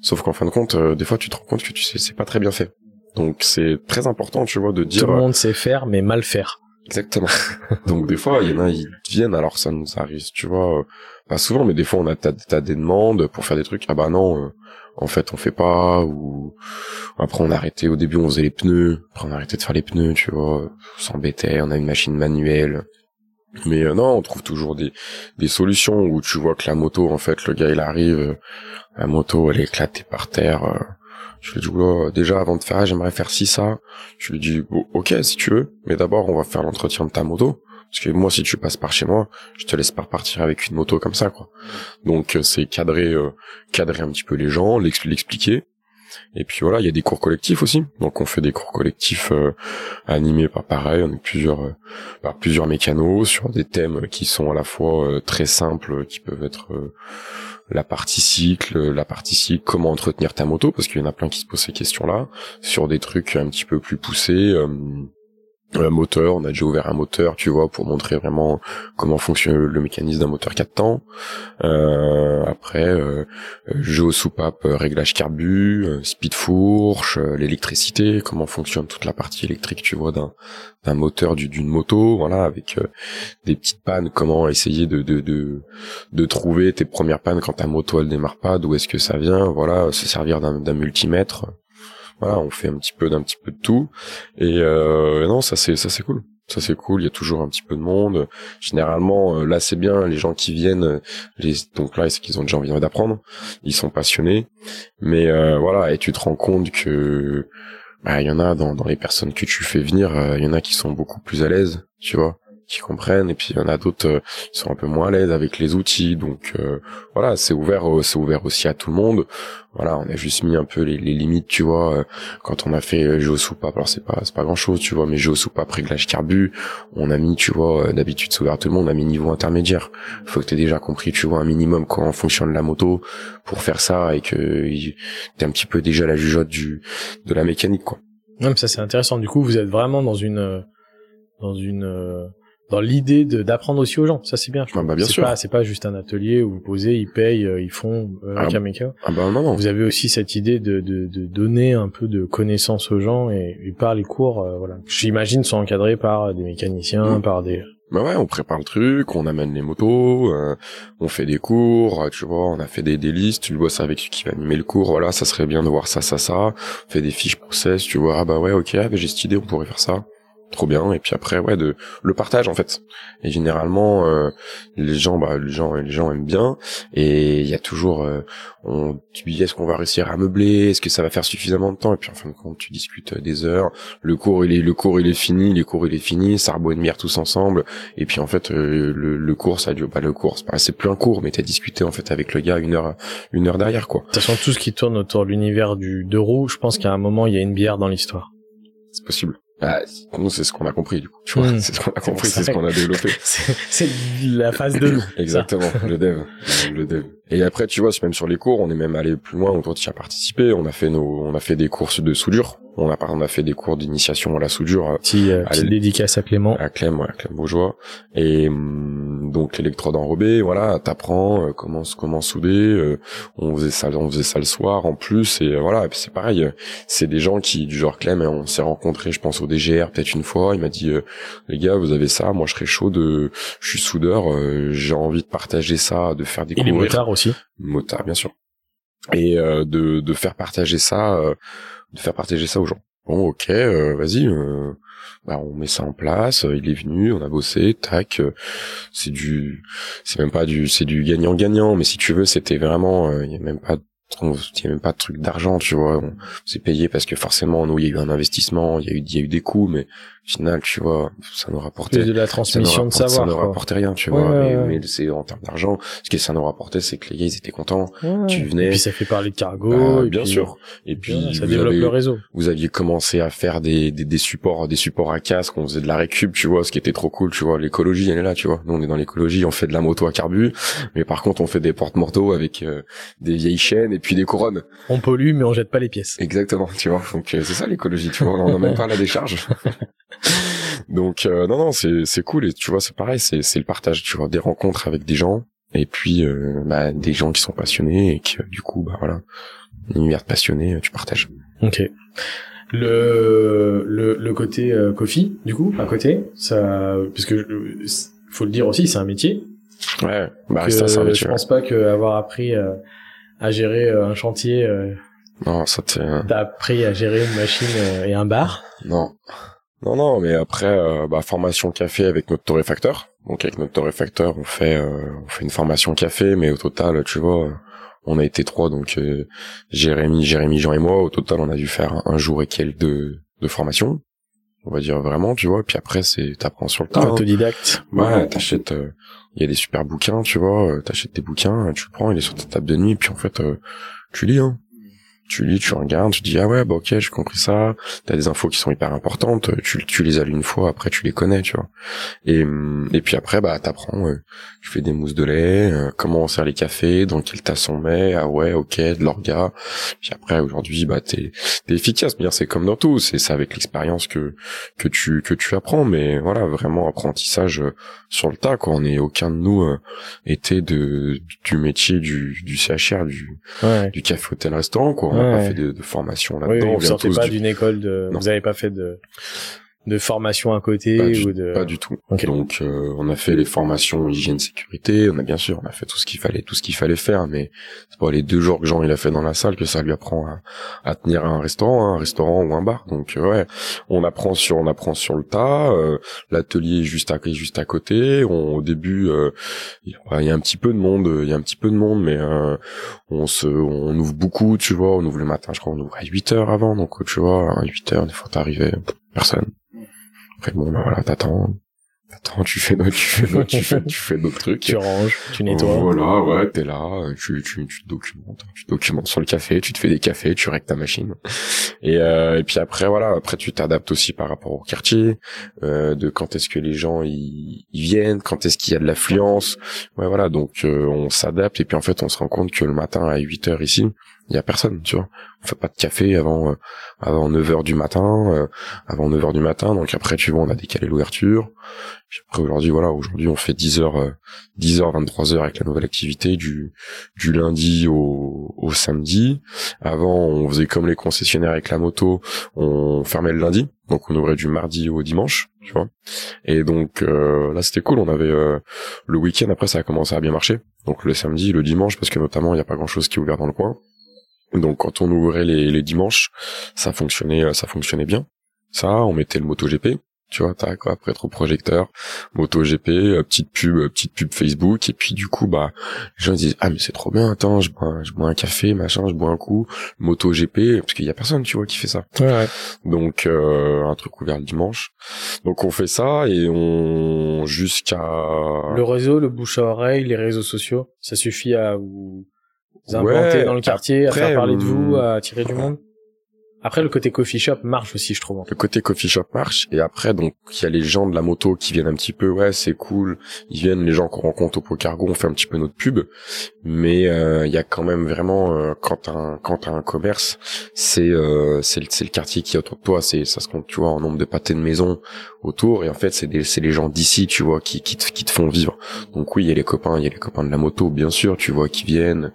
Sauf qu'en fin de compte, euh, des fois, tu te rends compte que tu sais, c'est pas très bien fait. Donc, c'est très important, tu vois, de dire. Tout le monde sait faire, mais mal faire. Exactement. Donc, des fois, il y en a, ils viennent, alors ça nous arrive, tu vois, euh, pas souvent, mais des fois, on a, t'as, des demandes pour faire des trucs. Ah bah non, en fait on fait pas ou après on a arrêté au début on faisait les pneus après on a arrêté de faire les pneus tu vois on s'embêtait on a une machine manuelle. Mais euh, non on trouve toujours des des solutions où tu vois que la moto en fait le gars il arrive la moto elle est éclatée par terre euh, je lui dis déjà avant de faire j'aimerais faire ci ça. Je lui dis ok si tu veux mais d'abord on va faire l'entretien de ta moto parce que moi, si tu passes par chez moi, je te laisse pas repartir avec une moto comme ça, quoi. Donc euh, c'est cadrer, euh, cadrer un petit peu les gens, l'expliquer. Et puis voilà, il y a des cours collectifs aussi. Donc on fait des cours collectifs euh, animés par pareil, on plusieurs par plusieurs mécanos sur des thèmes qui sont à la fois très simples, qui peuvent être la partie cycle, la partie cycle, comment entretenir ta moto, parce qu'il y en a plein qui se posent ces questions-là, sur des trucs un petit peu plus poussés un moteur, on a déjà ouvert un moteur, tu vois, pour montrer vraiment comment fonctionne le mécanisme d'un moteur 4 temps. Euh, après, euh, jeu aux soupapes, euh, réglage carbu, euh, speed fourche, l'électricité, comment fonctionne toute la partie électrique, tu vois, d'un d'un moteur d'une moto, voilà, avec des petites pannes, comment essayer de, de de de trouver tes premières pannes quand ta moto elle démarre pas, d'où est-ce que ça vient, voilà, se servir d'un multimètre on fait un petit peu d'un petit peu de tout. Et euh, non, ça c'est ça c'est cool. Ça c'est cool, il y a toujours un petit peu de monde. Généralement, euh, là c'est bien, les gens qui viennent, donc là c'est qu'ils ont déjà envie d'apprendre, ils sont passionnés. Mais euh, voilà, et tu te rends compte que bah, il y en a dans, dans les personnes que tu fais venir, il y en a qui sont beaucoup plus à l'aise, tu vois qui comprennent et puis il y en a d'autres euh, qui sont un peu moins à l'aise avec les outils donc euh, voilà c'est ouvert c'est ouvert aussi à tout le monde. Voilà on a juste mis un peu les, les limites tu vois euh, quand on a fait jeu soupape alors c'est pas c'est pas grand chose tu vois mais jeu soupape réglage carbu on a mis tu vois d'habitude c'est ouvert à tout le monde on a mis niveau intermédiaire. Faut que tu aies déjà compris tu vois un minimum comment fonctionne la moto pour faire ça et que t'es un petit peu déjà la jugeote du de la mécanique quoi. Non mais ça c'est intéressant. Du coup vous êtes vraiment dans une dans une dans l'idée d'apprendre aussi aux gens. Ça c'est bien. Ah bah bien c'est sûr. Pas, c'est pas juste un atelier où vous posez, ils payent, euh, ils font euh, ah, un méca. Ah bah non, non. Vous avez aussi cette idée de, de, de donner un peu de connaissances aux gens et, et par les cours, euh, voilà. J'imagine sont encadrés par des mécaniciens, mmh. par des. Bah ouais, on prépare le truc, on amène les motos, euh, on fait des cours, tu vois, on a fait des, des listes, tu bosses avec qui va animer le cours, voilà, ça serait bien de voir ça, ça, ça, on fait des fiches process, tu vois, ah bah ouais, ok, ah bah j'ai cette idée, on pourrait faire ça trop bien. Et puis après ouais de le partage en fait. Et généralement euh, les gens bah les gens les gens aiment bien. Et il y a toujours euh, on tu dis est-ce qu'on va réussir à meubler? Est-ce que ça va faire suffisamment de temps? Et puis en fin de compte tu discutes euh, des heures. Le cours il est le cours il est fini. Les cours il est fini. Ça reboit une bière tous ensemble. Et puis en fait le, le cours ça dure pas le cours. C'est plus un cours mais t'as discuté en fait avec le gars une heure une heure derrière quoi. De toute façon tout ce qui tourne autour de l'univers du deux roues je pense qu'à un moment il y a une bière dans l'histoire. C'est possible bah, nous, c'est ce qu'on a compris, du coup. Tu vois, hmm. c'est ce qu'on a compris, c'est ce qu'on a développé. c'est la phase de Exactement, le dev. Le dev. Et après, tu vois, même sur les cours, on est même allé plus loin, toi tu as participé, on a fait nos, on a fait des courses de soudure. On a, on a fait des cours d'initiation à la soudure. Petit, euh, petite dédicace à Clément. À Clem, ouais, à Clem Beaujois. Et hum, donc l'électrode enrobée, voilà, t'apprends euh, comment comment souder. Euh, on faisait ça, on faisait ça le soir en plus. Et voilà, c'est pareil. C'est des gens qui, du genre Clem, on s'est rencontrés, je pense au DGR peut-être une fois. Il m'a dit, les gars, vous avez ça, moi je serais chaud de, je suis soudeur, j'ai envie de partager ça, de faire des. Et les motards aussi. Motard, bien sûr. Et de de faire partager ça de faire partager ça aux gens. Bon, ok, euh, vas-y, euh, bah, on met ça en place. Euh, il est venu, on a bossé, tac. c'est du, c'est même pas du, c'est du gagnant-gagnant. Mais si tu veux, c'était vraiment, il y a même pas il y a même pas de truc d'argent, tu vois. On s'est payé parce que forcément, nous, il y a eu un investissement, il y a eu, il y a eu des coûts, mais au final, tu vois, ça nous rapportait. De la transmission de savoir. Ça nous rapportait rien, tu vois. mais, mais c'est en termes d'argent. Ce que ça nous rapportait, c'est que les gars, ils étaient contents. Tu venais. Et puis ça fait parler de cargo. bien sûr. Et puis, ça développe le réseau. Vous aviez commencé à faire des, des, des supports, des supports à casque, on faisait de la récup, tu vois, ce qui était trop cool, tu vois. L'écologie, elle est là, tu vois. Nous, on est dans l'écologie, on fait de la moto à carbu, mais par contre, on fait des portes mortaux avec euh, des vieilles chaînes et puis des couronnes on pollue mais on jette pas les pièces. Exactement, tu vois. Donc euh, c'est ça l'écologie, tu vois. On en même pas la décharge. Donc euh, non non, c'est c'est cool et tu vois, c'est pareil, c'est c'est le partage, tu vois, des rencontres avec des gens et puis euh, bah, des gens qui sont passionnés et qui du coup bah voilà, un univers passionné, tu partages. OK. Le le le côté euh, coffee du coup à côté, ça parce que faut le dire aussi, c'est un métier. Ouais, bah ça c'est un métier. Je pense pas que avoir appris à gérer euh, un chantier. Euh, non, ça t'es. T'as appris à gérer une machine euh, et un bar? Non. Non, non, mais après, bah, formation café avec notre torréfacteur. Donc avec notre torréfacteur, on fait, on fait une formation café, mais au total, tu vois, on a été trois, donc Jérémy, Jérémy, Jean et moi. Au total, on a dû faire un jour et quelques de, de formation. On va dire vraiment, tu vois. Puis après, c'est t'apprends sur le tas. Hein. Autodidacte. Ouais, t'achètes il y a des super bouquins, tu vois, euh, t'achètes tes bouquins, tu le prends, il est sur ta table de nuit, puis en fait, euh, tu lis, hein tu lis, tu regardes, tu dis ah ouais bah ok j'ai compris ça. T'as des infos qui sont hyper importantes, tu, tu les as une fois, après tu les connais, tu vois. Et hum, et puis après bah t'apprends, euh, tu fais des mousses de lait, euh, comment on sert les cafés, dans quelle tasse on met, ah ouais ok de l'orga. Puis après aujourd'hui bah t'es t'es efficace, bien c'est comme dans tout, c'est ça avec l'expérience que que tu que tu apprends, mais voilà vraiment apprentissage euh, sur le tas quoi. On est aucun de nous euh, était de du métier du du CHR du du café hôtel restaurant quoi on n'a pas fait de, de formation là-dedans. Oui, vous sortez pas d'une école de, vous avez pas fait de, de formation à côté pas ou de... Pas du tout. Donc euh, on a fait les formations hygiène sécurité, on a bien sûr, on a fait tout ce qu'il fallait, tout ce qu'il fallait faire, mais c'est pas les deux jours que Jean il a fait dans la salle que ça lui apprend à, à tenir un restaurant, hein, un restaurant ou un bar. Donc euh, ouais, on apprend sur on apprend sur le tas. Euh, L'atelier est juste à juste à côté. On, au début, il y a un petit peu de monde, il y a un petit peu de monde, mais on se on ouvre beaucoup, tu vois, on ouvre le matin, je crois on ouvre à 8 heures avant, donc tu vois, à 8 heures des fois t'arrivais personne. Après bon, ben voilà, t'attends, t'attends, tu fais d'autres, tu fais d'autres, tu fais, tu fais d'autres trucs. Tu ranges, tu nettoies. Voilà, ouais, t'es là, tu, tu, tu te documentes, tu te documentes sur le café, tu te fais des cafés, tu règles ta machine. Et, euh, et puis après, voilà, après tu t'adaptes aussi par rapport au quartier, euh, de quand est-ce que les gens ils, viennent, quand est-ce qu'il y a de l'affluence. Ouais, voilà, donc euh, on s'adapte et puis en fait on se rend compte que le matin à 8 heures ici, il y a personne, tu vois. On fait pas de café avant euh, avant 9 heures du matin, euh, avant 9 heures du matin. Donc après, tu vois, on a décalé l'ouverture. après aujourd'hui, voilà, aujourd'hui on fait 10 heures 10 heures 23 heures avec la nouvelle activité du du lundi au au samedi. Avant, on faisait comme les concessionnaires avec la moto, on fermait le lundi. Donc on ouvrait du mardi au dimanche, tu vois. Et donc euh, là c'était cool, on avait le week-end après ça a commencé à bien marcher. Donc le samedi, le dimanche parce que notamment il y a pas grand-chose qui est ouvert dans le coin. Donc quand on ouvrait les, les dimanches, ça fonctionnait, euh, ça fonctionnait bien. Ça, on mettait le MotoGP, tu vois, t'as quoi après trop projecteur, MotoGP, euh, petite pub, euh, petite pub Facebook, et puis du coup bah les gens disent ah mais c'est trop bien, attends, je bois, je bois un café, machin, je bois un coup, MotoGP, parce qu'il y a personne, tu vois, qui fait ça. Ouais, Donc un truc ouvert le dimanche. Donc on fait ça et on jusqu'à le réseau, le bouche à oreille, les réseaux sociaux, ça suffit à vous vous dans le quartier, à faire parler de vous, euh, à attirer du monde. Après, le côté coffee shop marche aussi, je trouve. Le côté coffee shop marche. Et après, donc, il y a les gens de la moto qui viennent un petit peu, ouais, c'est cool. Ils viennent, les gens qu'on rencontre au Pocargo, on fait un petit peu notre pub. Mais euh, il y a quand même vraiment, euh, quand t'as un, quand t'as un commerce, c'est euh, c'est le, le quartier qui est autour de toi. C'est ça se compte, tu vois, en nombre de pâtés de maison autour. Et en fait, c'est c'est les gens d'ici, tu vois, qui qui te, qui te font vivre. Donc oui, il y a les copains, il y a les copains de la moto, bien sûr, tu vois, qui viennent,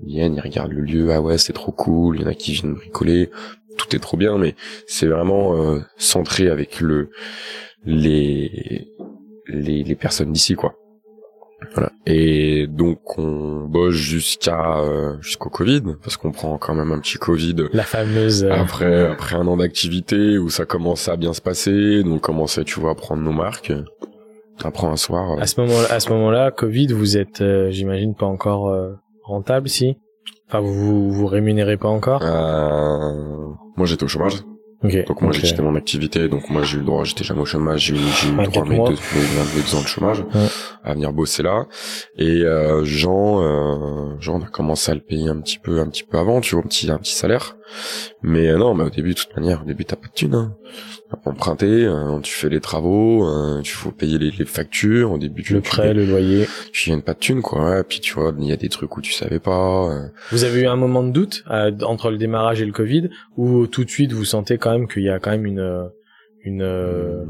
ils viennent, ils regardent le lieu. Ah ouais, c'est trop cool. Il y en a qui viennent bricoler tout est trop bien, mais c'est vraiment euh, centré avec le les les, les personnes d'ici quoi. Voilà. Et donc on bosse jusqu'à euh, jusqu'au Covid parce qu'on prend quand même un petit Covid. La fameuse. Euh, après après un an d'activité où ça commence à bien se passer, donc on commençait tu vois à prendre nos marques. Après un soir. À ce moment à ce moment-là, Covid, vous êtes j'imagine pas encore rentable si. Enfin, vous vous rémunérez pas encore? Euh, Moi, j'étais au chômage. Ok. Donc moi, j'ai quitté mon activité. Donc moi, j'ai eu le droit, j'étais jamais au chômage. J'ai eu, eu le 24 droit à mes deux, mes 22 ans de chômage Ouais. à venir bosser là. Et euh, Jean, euh, Jean, on a commencé à le payer un petit peu, un petit peu avant, tu vois, un petit, un petit salaire. Mais euh, non, mais au début, de toute manière, au début, t'as pas de thunes. Hein. T'as pas emprunté, euh, tu fais les travaux, euh, tu faut payer les, les factures. Au début, tu, Le prêt, le loyer. tu gagnes pas de thunes, quoi. Ouais. Puis tu vois, il y a des trucs où tu savais pas. euh, Vous avez eu un moment de doute euh, entre le démarrage et le Covid, ou tout de suite vous sentez quand même qu'il y a quand même une une euh,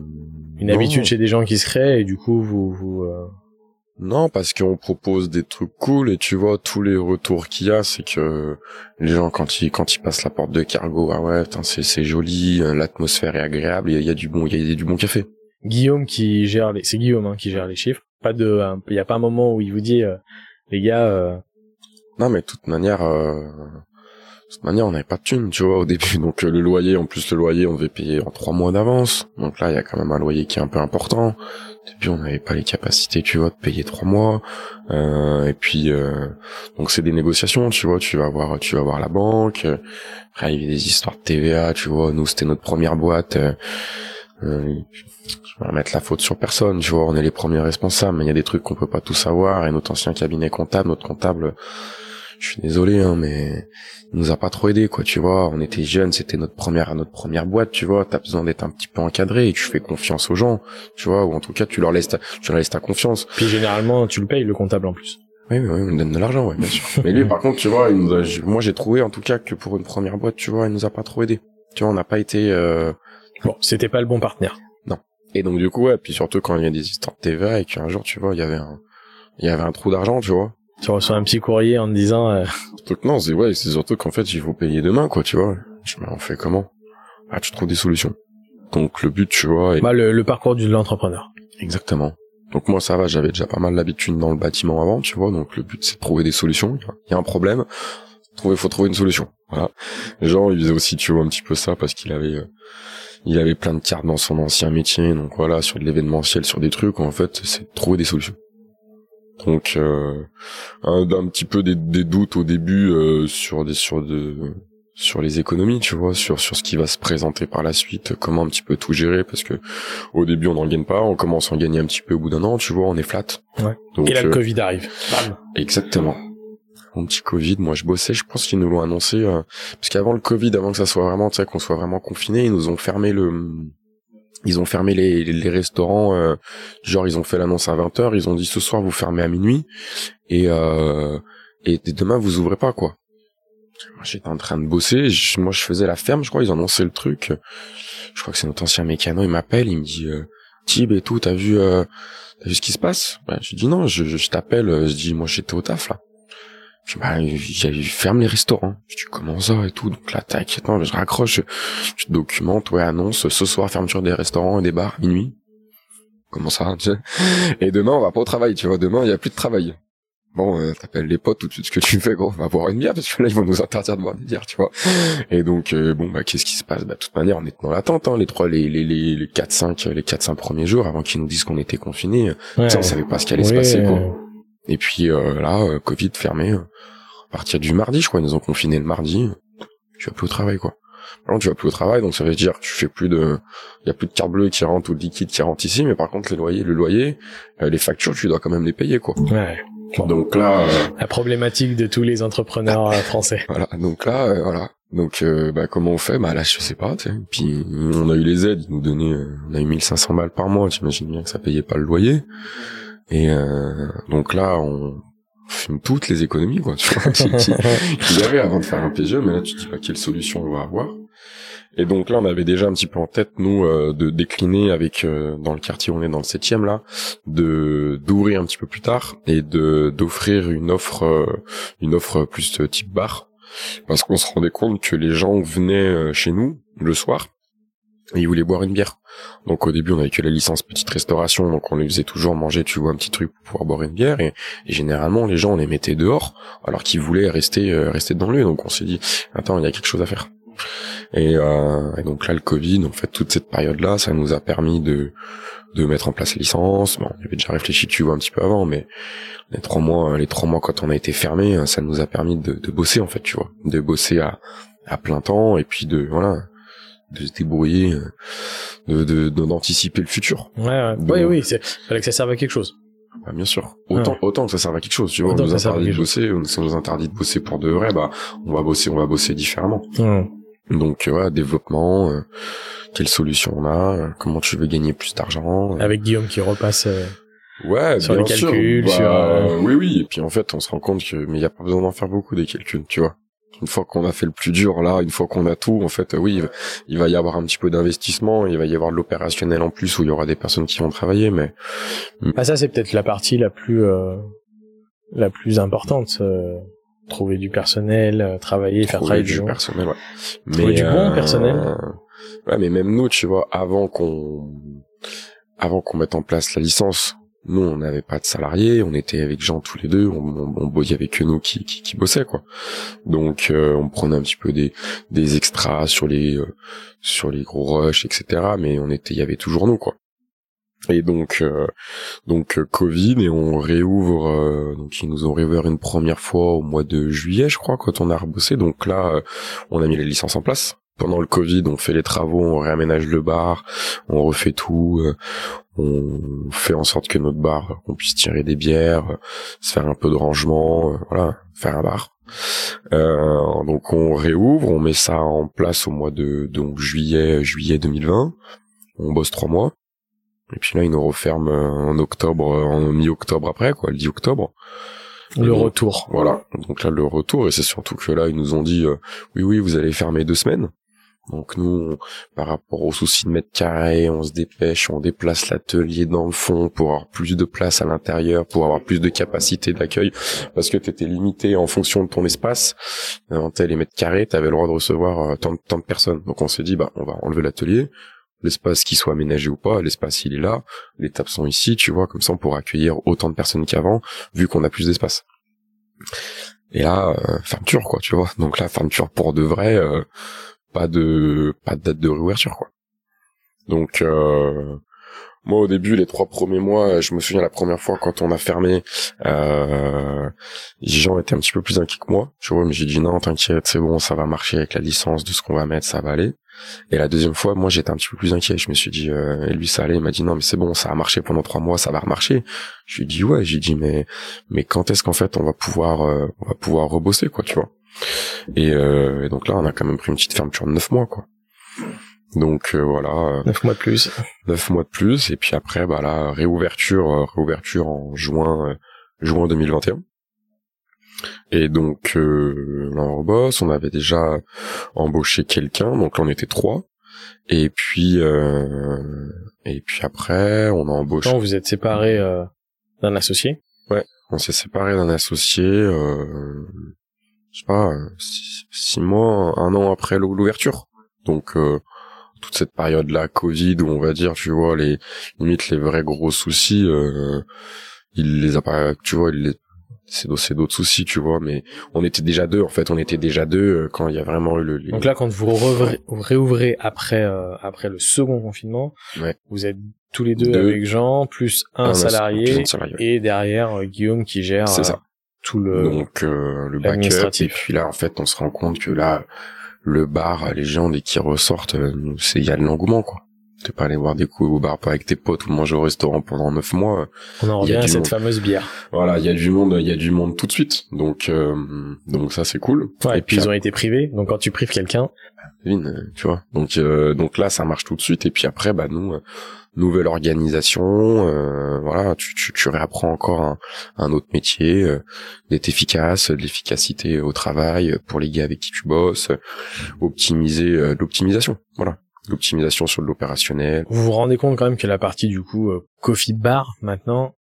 une non. habitude chez des gens qui se créent et du coup vous vous euh, Non, parce qu'on propose des trucs cool et tu vois tous les retours qu'il y a, c'est que les gens quand ils quand ils passent la porte de cargo, ah ouais, putain, c'est c'est joli, euh, l'atmosphère est agréable, il y a, il y a du bon, il y a du bon café. Guillaume qui gère les c'est Guillaume hein, qui gère les chiffres. Pas de un- il y a pas un moment où il vous dit euh, les gars euh, Non, mais de toute manière, euh, de toute manière, on n'avait pas de thunes, tu vois, au début. Donc euh, le loyer, en plus le loyer, on devait payer en trois mois d'avance. Donc là, il y a quand même un loyer qui est un peu important. Au début, on n'avait pas les capacités, tu vois, de payer trois mois. Euh, et puis, euh, donc c'est des négociations, tu vois. Tu vas voir, tu vas voir la banque. Euh, Après, il y avait des histoires de TVA, tu vois. Nous, c'était notre première boîte. Euh, je vais remettre la faute sur personne, tu vois. On est les premiers responsables, mais il y a des trucs qu'on peut pas tout savoir. Et notre ancien cabinet comptable, notre comptable je suis désolé hein, mais il nous a pas trop aidé quoi tu vois. On était jeunes c'était notre première notre première boîte tu vois. T'as besoin d'être un petit peu encadré et tu fais confiance aux gens tu vois ou en tout cas tu leur laisses ta, tu leur laisses ta confiance. Puis généralement tu le payes le comptable en plus. oui oui, oui on nous donne de l'argent ouais bien sûr. Mais lui par contre tu vois il nous a, moi j'ai trouvé en tout cas que pour une première boîte tu vois il nous a pas trop aidé. Tu vois on n'a pas été euh... Bon, c'était pas le bon partenaire. et donc du coup ouais puis surtout quand il y a des histoires de TVA et qu'un jour tu vois il y avait un il y avait un trou d'argent tu vois Tu reçois un petit courrier en te disant euh, Donc non, c'est ouais, c'est surtout qu'en fait, il faut payer demain, quoi, tu vois. Je me on fait comment? Ah, tu trouves des solutions. Donc le but, tu vois, est... bah, le, le parcours de l'entrepreneur. exactement. Donc moi, ça va, j'avais déjà pas mal l'habitude dans le bâtiment avant, tu vois. Donc le but, c'est de trouver des solutions. Il y a un problème, trouver, faut trouver une solution. Voilà. Jean, il faisait aussi, tu vois, un petit peu ça parce qu'il avait, euh, il avait plein de cartes dans son ancien métier. Donc voilà, sur de l'événementiel, sur des trucs. En fait, c'est de trouver des solutions. Donc euh, un, d'un petit peu des, des doutes au début euh, sur des sur de sur les économies, tu vois, sur sur ce qui va se présenter par la suite, comment un petit peu tout gérer, parce que au début on n'en gagne pas, on commence à en gagner un petit peu au bout d'un an, tu vois, on est flat. Ouais. Donc, et là le euh, Covid arrive. Bam. exactement. Mon petit Covid, moi je bossais, je pense qu'ils nous l'ont annoncé, euh, parce qu'avant le Covid, avant que ça soit vraiment, tu sais, qu'on soit vraiment confiné, ils nous ont fermé le, ils ont fermé les, les, restaurants, euh, genre ils ont fait l'annonce à 20h, ils ont dit ce soir vous fermez à minuit, et euh, et demain vous ouvrez pas quoi. Moi j'étais en train de bosser, je- moi je faisais la ferme, je crois ils annonçaient le truc. Je crois que c'est notre ancien mécano, il m'appelle, il me dit euh, Tib et tout, t'as vu euh, t'as vu ce qui se passe? Bah, Je dis non, je, je, je t'appelle, euh, je dis moi j'étais au taf là. Je bah ferme les restaurants. Je dis comment ça et tout, donc là attends, je raccroche, je documente, ouais annonce, ce soir fermeture des restaurants et des bars, minuit. Comment ça tu sais? Et demain on va pas au travail, tu vois, demain il y a plus de travail. Bon, euh, t'appelles les potes tout de suite, ce que tu fais, gros, on va boire une bière, parce que là, ils vont nous interdire de boire des bières, tu vois. Et donc, euh, bon, bah, qu'est-ce qui se passe? Bah, de toute manière, on est dans l'attente, hein, les trois, les, les, les, les 4, 5, les 4, 5 premiers jours, avant qu'ils nous disent qu'on était confinés, Ouais. on savait pas ce qui allait se passer, quoi. Et puis, euh, là, euh, Covid fermé, euh, à partir du mardi, je crois, ils nous ont confinés le mardi, tu vas plus au travail, quoi. Non, tu vas plus au travail, donc ça veut dire que tu fais plus de, il y a plus de carte bleue qui rentre ou de liquide qui rentre ici, mais par contre, les loyers, le loyer, euh, les factures, tu dois quand même les payer, quoi. ouais. Bon. Donc là, euh, La problématique de tous les entrepreneurs français. Voilà, donc là, euh, voilà. Donc, euh, bah, comment on fait? Bah là, je sais pas, tu sais. Puis, on a eu les aides, ils nous donnaient, euh, on a eu 1500 balles par mois, t'imagines bien que ça payait pas le loyer. Et euh, donc là, on fume toutes les économies, quoi, tu vois, qui- qui- qu'il y avait avant de faire un PGE, mais là, tu te dis pas quelle solution on va avoir. Et donc là, on avait déjà un petit peu en tête, nous, euh, de décliner avec, euh, dans le quartier où on est, dans le septième, là, de d'ouvrir un petit peu plus tard et de d'offrir une offre, euh, une offre plus euh, type bar, parce qu'on se rendait compte que les gens venaient euh, chez nous le soir et ils voulaient boire une bière. Donc au début, on avait que la licence petite restauration, donc on les faisait toujours manger, tu vois, un petit truc pour pouvoir boire une bière. Et, et généralement, les gens, on les mettait dehors, alors qu'ils voulaient rester euh, rester dans le lieu. Donc on s'est dit, attends, il y a quelque chose à faire. Et, euh, et, donc là, le Covid, en fait, toute cette période-là, ça nous a permis de de mettre en place la licence. Bon, on avait déjà réfléchi, tu vois, un petit peu avant, mais les trois mois, les trois mois quand on a été fermé, ça nous a permis de, de bosser, en fait, tu vois, de bosser à à plein temps et puis de voilà de se débrouiller, de d'anticiper le futur. Ouais, ouais. oui, oui, c'est fallait que ça serve à quelque chose. Bah, bien sûr. Autant, autant que ça serve à quelque chose, tu vois. on nous interdit de bosser, ça nous interdit de bosser pour de vrai, bah, on va bosser, on va bosser différemment. Donc, ouais, développement, euh, quelle solution on a, euh, comment tu veux gagner plus d'argent. Euh. Avec Guillaume qui repasse. Ouais, sur les calculs, bah, sur. Oui, oui. Et puis en fait, on se rend compte que, mais il y a pas besoin d'en faire beaucoup des calculs, tu vois une fois qu'on a fait le plus dur là, une fois qu'on a tout, en fait, oui, il va y avoir un petit peu d'investissement, il va y avoir de l'opérationnel en plus où il y aura des personnes qui vont travailler, mais ah ça c'est peut-être la partie la plus euh, la plus importante. Euh, trouver du personnel, euh, travailler, faire travailler du personnel, ouais. Trouver mais du bon personnel. Ouais, mais même nous, tu vois, avant qu'on avant qu'on mette en place la licence, nous on n'avait pas de salariés, on était avec Jean tous les deux, on, on, on avait que nous qui, qui, qui bossaient quoi. Donc euh, on prenait un petit peu des, des extras sur les euh, sur les gros rushs etc. Mais on était, il y avait toujours nous quoi. Et donc euh, donc Covid et on réouvre donc ils nous ont réouvert une première fois au mois de juillet je crois quand on a rebossé donc là on a mis les licences en place pendant le Covid, on fait les travaux, on réaménage le bar, on refait tout, euh, on fait en sorte que notre bar, on puisse tirer des bières, euh, se faire un peu de rangement, euh, voilà, faire un bar. donc on réouvre, on met ça en place au mois de donc juillet juillet 2020. On bosse trois mois. Et puis là, ils nous referment en octobre, en mi-octobre après, quoi, le 10 octobre. Le retour. Voilà. Donc là, le retour, et c'est surtout que là, ils nous ont dit, oui, oui, vous allez fermer deux semaines. Donc nous, par rapport aux soucis de mètres carrés, on se dépêche, on déplace l'atelier dans le fond pour avoir plus de place à l'intérieur, pour avoir plus de capacité d'accueil, parce que tu étais limité en fonction de ton espace. Euh, en tel les mètres carrés, tu avais le droit de recevoir euh, tant, de personnes. Donc on s'est dit, bah on va enlever l'atelier, l'espace qui soit aménagé ou pas, l'espace il est là, les tables sont ici, tu vois, comme ça on pourra accueillir autant de personnes qu'avant, vu qu'on a plus d'espace. Et là, euh, fermeture quoi, tu vois. Donc là, fermeture pour de vrai pas de pas de date de réouverture quoi. Donc euh, moi au début les trois premiers mois, je me souviens la première fois quand on a fermé, euh, les gens étaient un petit peu plus inquiets que moi, tu vois, mais j'ai dit non t'inquiète c'est bon ça va marcher avec la licence de ce qu'on va mettre ça va aller. Et la deuxième fois moi j'étais un petit peu plus inquiet, je me suis dit euh, et lui ça allait, il m'a dit non mais c'est bon ça a marché pendant trois mois ça va remarcher. Je lui ai dit ouais j'ai dit mais mais quand est-ce qu'en fait on va pouvoir euh, on va pouvoir rebosser quoi tu vois? Euh, et, donc là, on a quand même pris une petite fermeture de 9 mois, quoi. Donc euh, voilà. 9 mois de plus. 9 mois de plus. Et puis après, bah là, réouverture, euh, réouverture en juin, juin 2021. Et donc euh, là on rebosse, on avait déjà embauché quelqu'un, donc là on était trois. Et puis et puis après on a embauché. vous êtes séparé d'un associé. Ouais, on s'est séparé d'un associé je sais pas, six, mois, un an après l'ouverture. Donc euh, toute cette période là Covid où on va dire tu vois les limite les vrais gros soucis euh, il les a pas tu vois il les c'est d'autres soucis tu vois mais on était déjà deux en fait. On était déjà deux euh, quand il y a vraiment eu le donc là quand vous, réouvrez après euh, après le second confinement vous êtes tous les deux, avec Jean plus un, salarié, et derrière Guillaume qui gère c'est ça tout le donc euh, le backup et puis là en fait on se rend compte que là le bar les gens dès qu'ils ressortent euh, c'est il y a de l'engouement quoi. T'es pas aller voir des coups au bar pas avec tes potes ou manger au restaurant pendant neuf mois on en revient à cette fameuse bière. Voilà il y a du monde il y a du monde tout de suite. Donc euh, donc ça c'est cool. Et, puis, ils ont été privés. Donc quand tu prives quelqu'un tu vois. Donc donc là ça marche tout de suite. Et puis après bah nous nouvelle organisation, euh, voilà, tu, tu, tu, réapprends encore un, un autre métier, euh, d'être efficace, de l'efficacité au travail pour les gars avec qui tu bosses, optimiser euh, l'optimisation, voilà, l'optimisation sur l'opérationnel. Vous vous rendez compte quand même que la partie du coup euh, coffee bar maintenant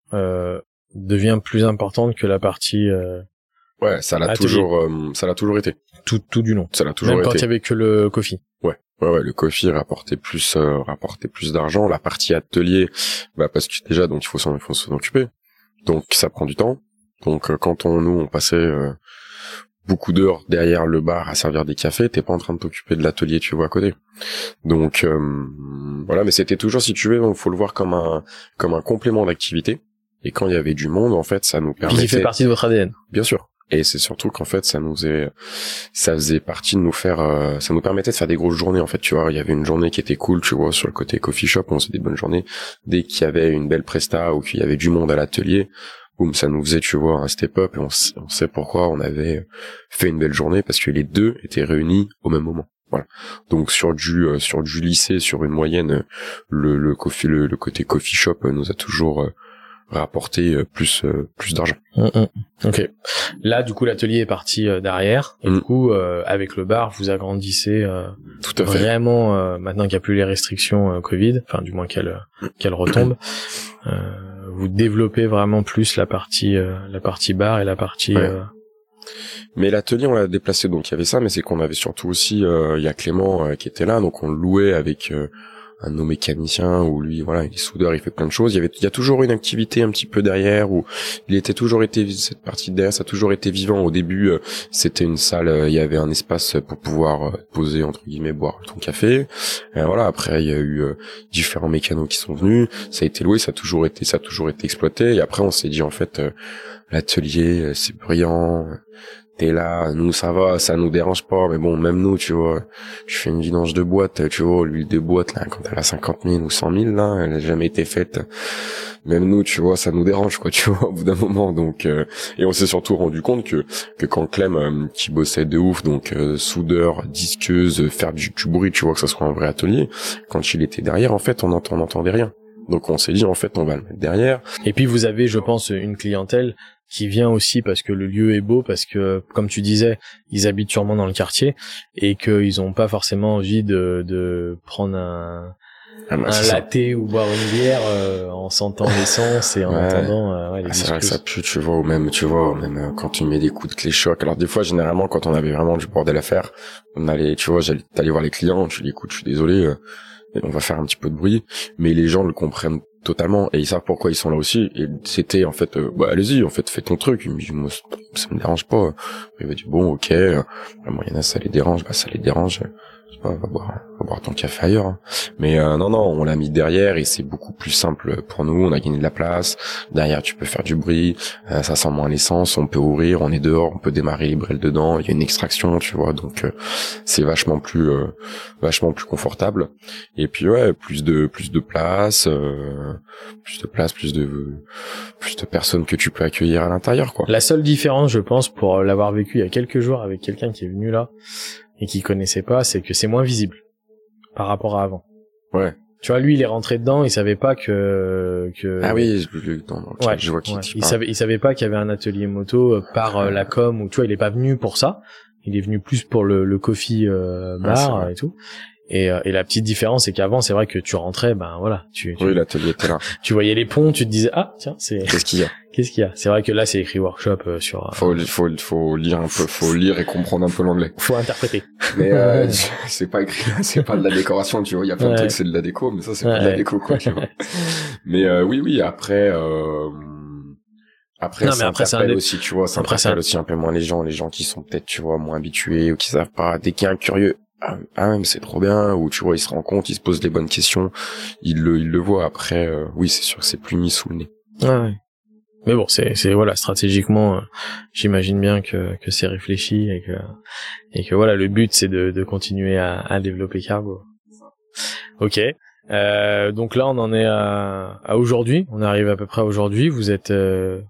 devient plus importante que la partie Ouais, ça l'a toujours, ça l'a toujours été. Tout, tout du long. Ça l'a toujours Même été. quand il y avait que le coffee. Ouais. Ouais, ouais, le coffee rapportait plus, euh, rapportait plus d'argent. La partie atelier, bah parce que déjà, donc il faut s'en, il faut s'en occuper. Donc ça prend du temps. Donc euh, quand on nous on passait, euh, beaucoup d'heures derrière le bar à servir des cafés, t'es pas en train de t'occuper de l'atelier, tu vois à côté. Donc euh, voilà, mais c'était toujours si tu veux, il faut le voir comme un comme un complément d'activité. Et quand il y avait du monde, en fait, ça nous permettait. Qui fait partie de votre ADN. Bien sûr. Et c'est surtout qu'en fait, ça nous est, ça faisait partie de nous faire, euh, ça nous permettait de faire des grosses journées. En fait, tu vois, il y avait une journée qui était cool, tu vois, sur le côté coffee shop, on faisait des bonnes journées. Dès qu'il y avait une belle presta ou qu'il y avait du monde à l'atelier, boum, ça nous faisait, tu vois, un step-up. Et on, sait pourquoi on avait fait une belle journée parce que les deux étaient réunis au même moment. Voilà. Donc sur du euh, sur du lycée, sur une moyenne, le le, coffee, le, côté coffee shop nous a toujours euh, rapporter euh, plus euh, plus d'argent. Mm, mm. Ok. Là, du coup, l'atelier est parti euh, derrière. Et du mm. coup, avec le bar, vous agrandissez Tout à fait. vraiment maintenant qu'il n'y a plus les restrictions Covid, enfin du moins qu'elles qu'elles retombent. vous développez vraiment plus la partie la partie bar et la partie. Mais l'atelier, on l'a déplacé, donc il y avait ça, mais c'est qu'on avait surtout aussi, il y a Clément qui était là, donc on louait avec un de nos mécaniciens où lui voilà il est soudeur il fait plein de choses. Il y avait il y a toujours une activité un petit peu derrière où il était toujours été cette partie derrière ça a toujours été vivant. Au début euh, c'était une salle euh, il y avait un espace pour pouvoir euh, poser entre guillemets boire ton café. Voilà après il y a eu différents mécanos qui sont venus. Ça a été loué ça a toujours été ça a toujours été exploité. Et après on s'est dit en fait l'atelier c'est brillant t'es là, nous ça va, ça nous dérange pas, mais bon, même nous, tu vois, je fais une vidange de boîte, tu vois, l'huile de boîte, là, quand elle a 50 000 ou 100 000, là, elle a jamais été faite. Même nous, tu vois, ça nous dérange, quoi, tu vois, au bout d'un moment, donc, euh, et on s'est surtout rendu compte que, que quand Clem, euh, qui bossait de ouf, donc, euh, soudeur, disqueuse, faire du, du, bruit, tu vois, que ça soit un vrai atelier, quand il était derrière, en fait, on n'entendait rien. Donc on s'est dit en fait on va le mettre derrière. Et puis vous avez je pense une clientèle qui vient aussi parce que le lieu est beau, parce que, comme tu disais, ils habitent sûrement dans le quartier et qu'ils n'ont pas forcément envie de, de prendre un, ah bah, un latte ou boire une bière euh, en sentant l'essence et en entendant euh, ouais, les ah, c'est vrai que ça pue tu vois ou même tu vois même euh, quand tu mets des coups de clé choc. Alors des fois généralement quand on avait vraiment du bordel à faire on allait tu vois j'allais voir les clients je dis écoute je suis désolé on va faire un petit peu de bruit. Mais les gens le comprennent totalement. Et ils savent pourquoi ils sont là aussi. Et c'était en fait euh, bah allez-y en fait fais ton truc. Il me dit moi ça me dérange pas. Il m'a dit bon ok euh, la ça les dérange. Bah ça les dérange va boire, va boire ton café ailleurs. Mais euh, non, non, on l'a mis derrière et c'est beaucoup plus simple pour nous. On a gagné de la place. Derrière, tu peux faire du bruit. Euh, ça sent moins l'essence. On peut ouvrir. On est dehors. On peut démarrer les brels dedans. Il y a une extraction, tu vois. Donc euh, c'est vachement plus, vachement plus confortable. Et puis ouais, plus de plus de place, plus de place, plus de plus de personnes que tu peux accueillir à l'intérieur, quoi. La seule différence, je pense, pour l'avoir vécu il y a quelques jours avec quelqu'un qui est venu là, et qui connaissait pas, c'est que c'est moins visible par rapport à avant. Ouais. Tu vois, lui, il est rentré dedans, il savait pas que que. Ah oui, je, ouais, je vois qui Il savait, il savait pas qu'il y avait un atelier moto euh, par euh, la com ou tu vois, il est pas venu pour ça. Il est venu plus pour le, le coffee euh, bar et tout. Et, et, la petite différence, c'est qu'avant, c'est vrai que tu rentrais, ben voilà, tu, tu oui, l'atelier était là. tu voyais les ponts, tu te disais ah tiens, c'est. Qu'est-ce qu'il y a? Qu'est-ce qu'il y a? C'est vrai que là, c'est écrit workshop euh, sur. Euh, faut, faut, faut lire un peu, faut lire et comprendre un peu l'anglais. Faut interpréter. Mais euh, c'est pas écrit, c'est pas de la décoration, tu vois. Il y a plein de trucs, c'est de la déco, mais ça, c'est pas de la déco, quoi. Tu vois. mais euh, oui, oui. Après, euh, après, non, ça après, interpelle aussi, tu vois. Ça après, interpelle aussi un peu moins les gens, les gens qui sont peut-être, tu vois, moins habitués ou qui savent pas. Dès qu'il y a un curieux, ah, ah mais c'est trop bien ou tu vois il se rend compte il se pose les bonnes questions il le il le voit après euh, oui c'est sûr que c'est plus mis sous le nez ouais. Mais bon, c'est c'est voilà stratégiquement, euh, j'imagine bien que que c'est réfléchi et que et que voilà le but c'est de de continuer à à développer Cargo. Ok. Euh, donc là on en est à, à aujourd'hui. On arrive à peu près à aujourd'hui. Vous êtes euh,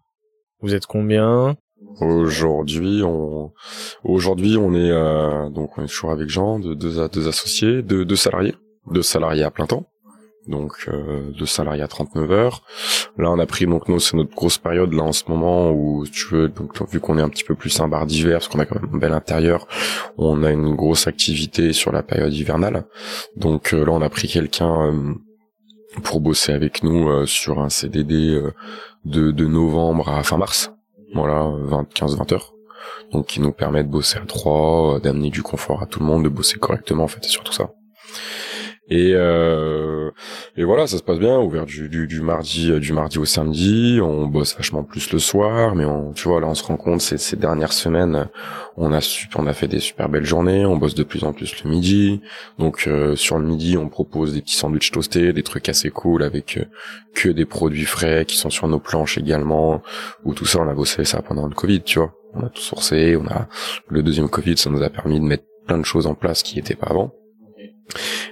vous êtes combien? Aujourd'hui, on aujourd'hui on est euh, donc on est toujours avec Jean, deux, deux, deux associés, deux, deux salariés, deux salariés à plein temps donc euh, de salariés à 39 heures. Là, on a pris donc nous c'est notre grosse période là en ce moment où tu veux donc vu qu'on est un petit peu plus un bar d'hiver parce qu'on a quand même un bel intérieur, on a une grosse activité sur la période hivernale. Donc euh, là, on a pris quelqu'un euh, pour bosser avec nous euh, sur un CDD de novembre à fin mars. Voilà, 20 15 20 heures. Donc qui nous permet de bosser à trois, d'amener du confort à tout le monde, de bosser correctement en fait, et surtout ça. Et euh, et voilà, ça se passe bien, ouvert du, mardi du mardi au samedi. On bosse vachement plus le soir, mais on, tu vois là, on se rend compte ces, dernières semaines, on a on a fait des super belles journées. On bosse de plus en plus le midi. Donc sur le midi, on propose des petits sandwichs toastés, des trucs assez cool avec que des produits frais qui sont sur nos planches également. Ou tout ça, on a bossé ça pendant le Covid, tu vois on a tout sourcé, on a le deuxième Covid, ça nous a permis de mettre plein de choses en place qui n'étaient pas avant.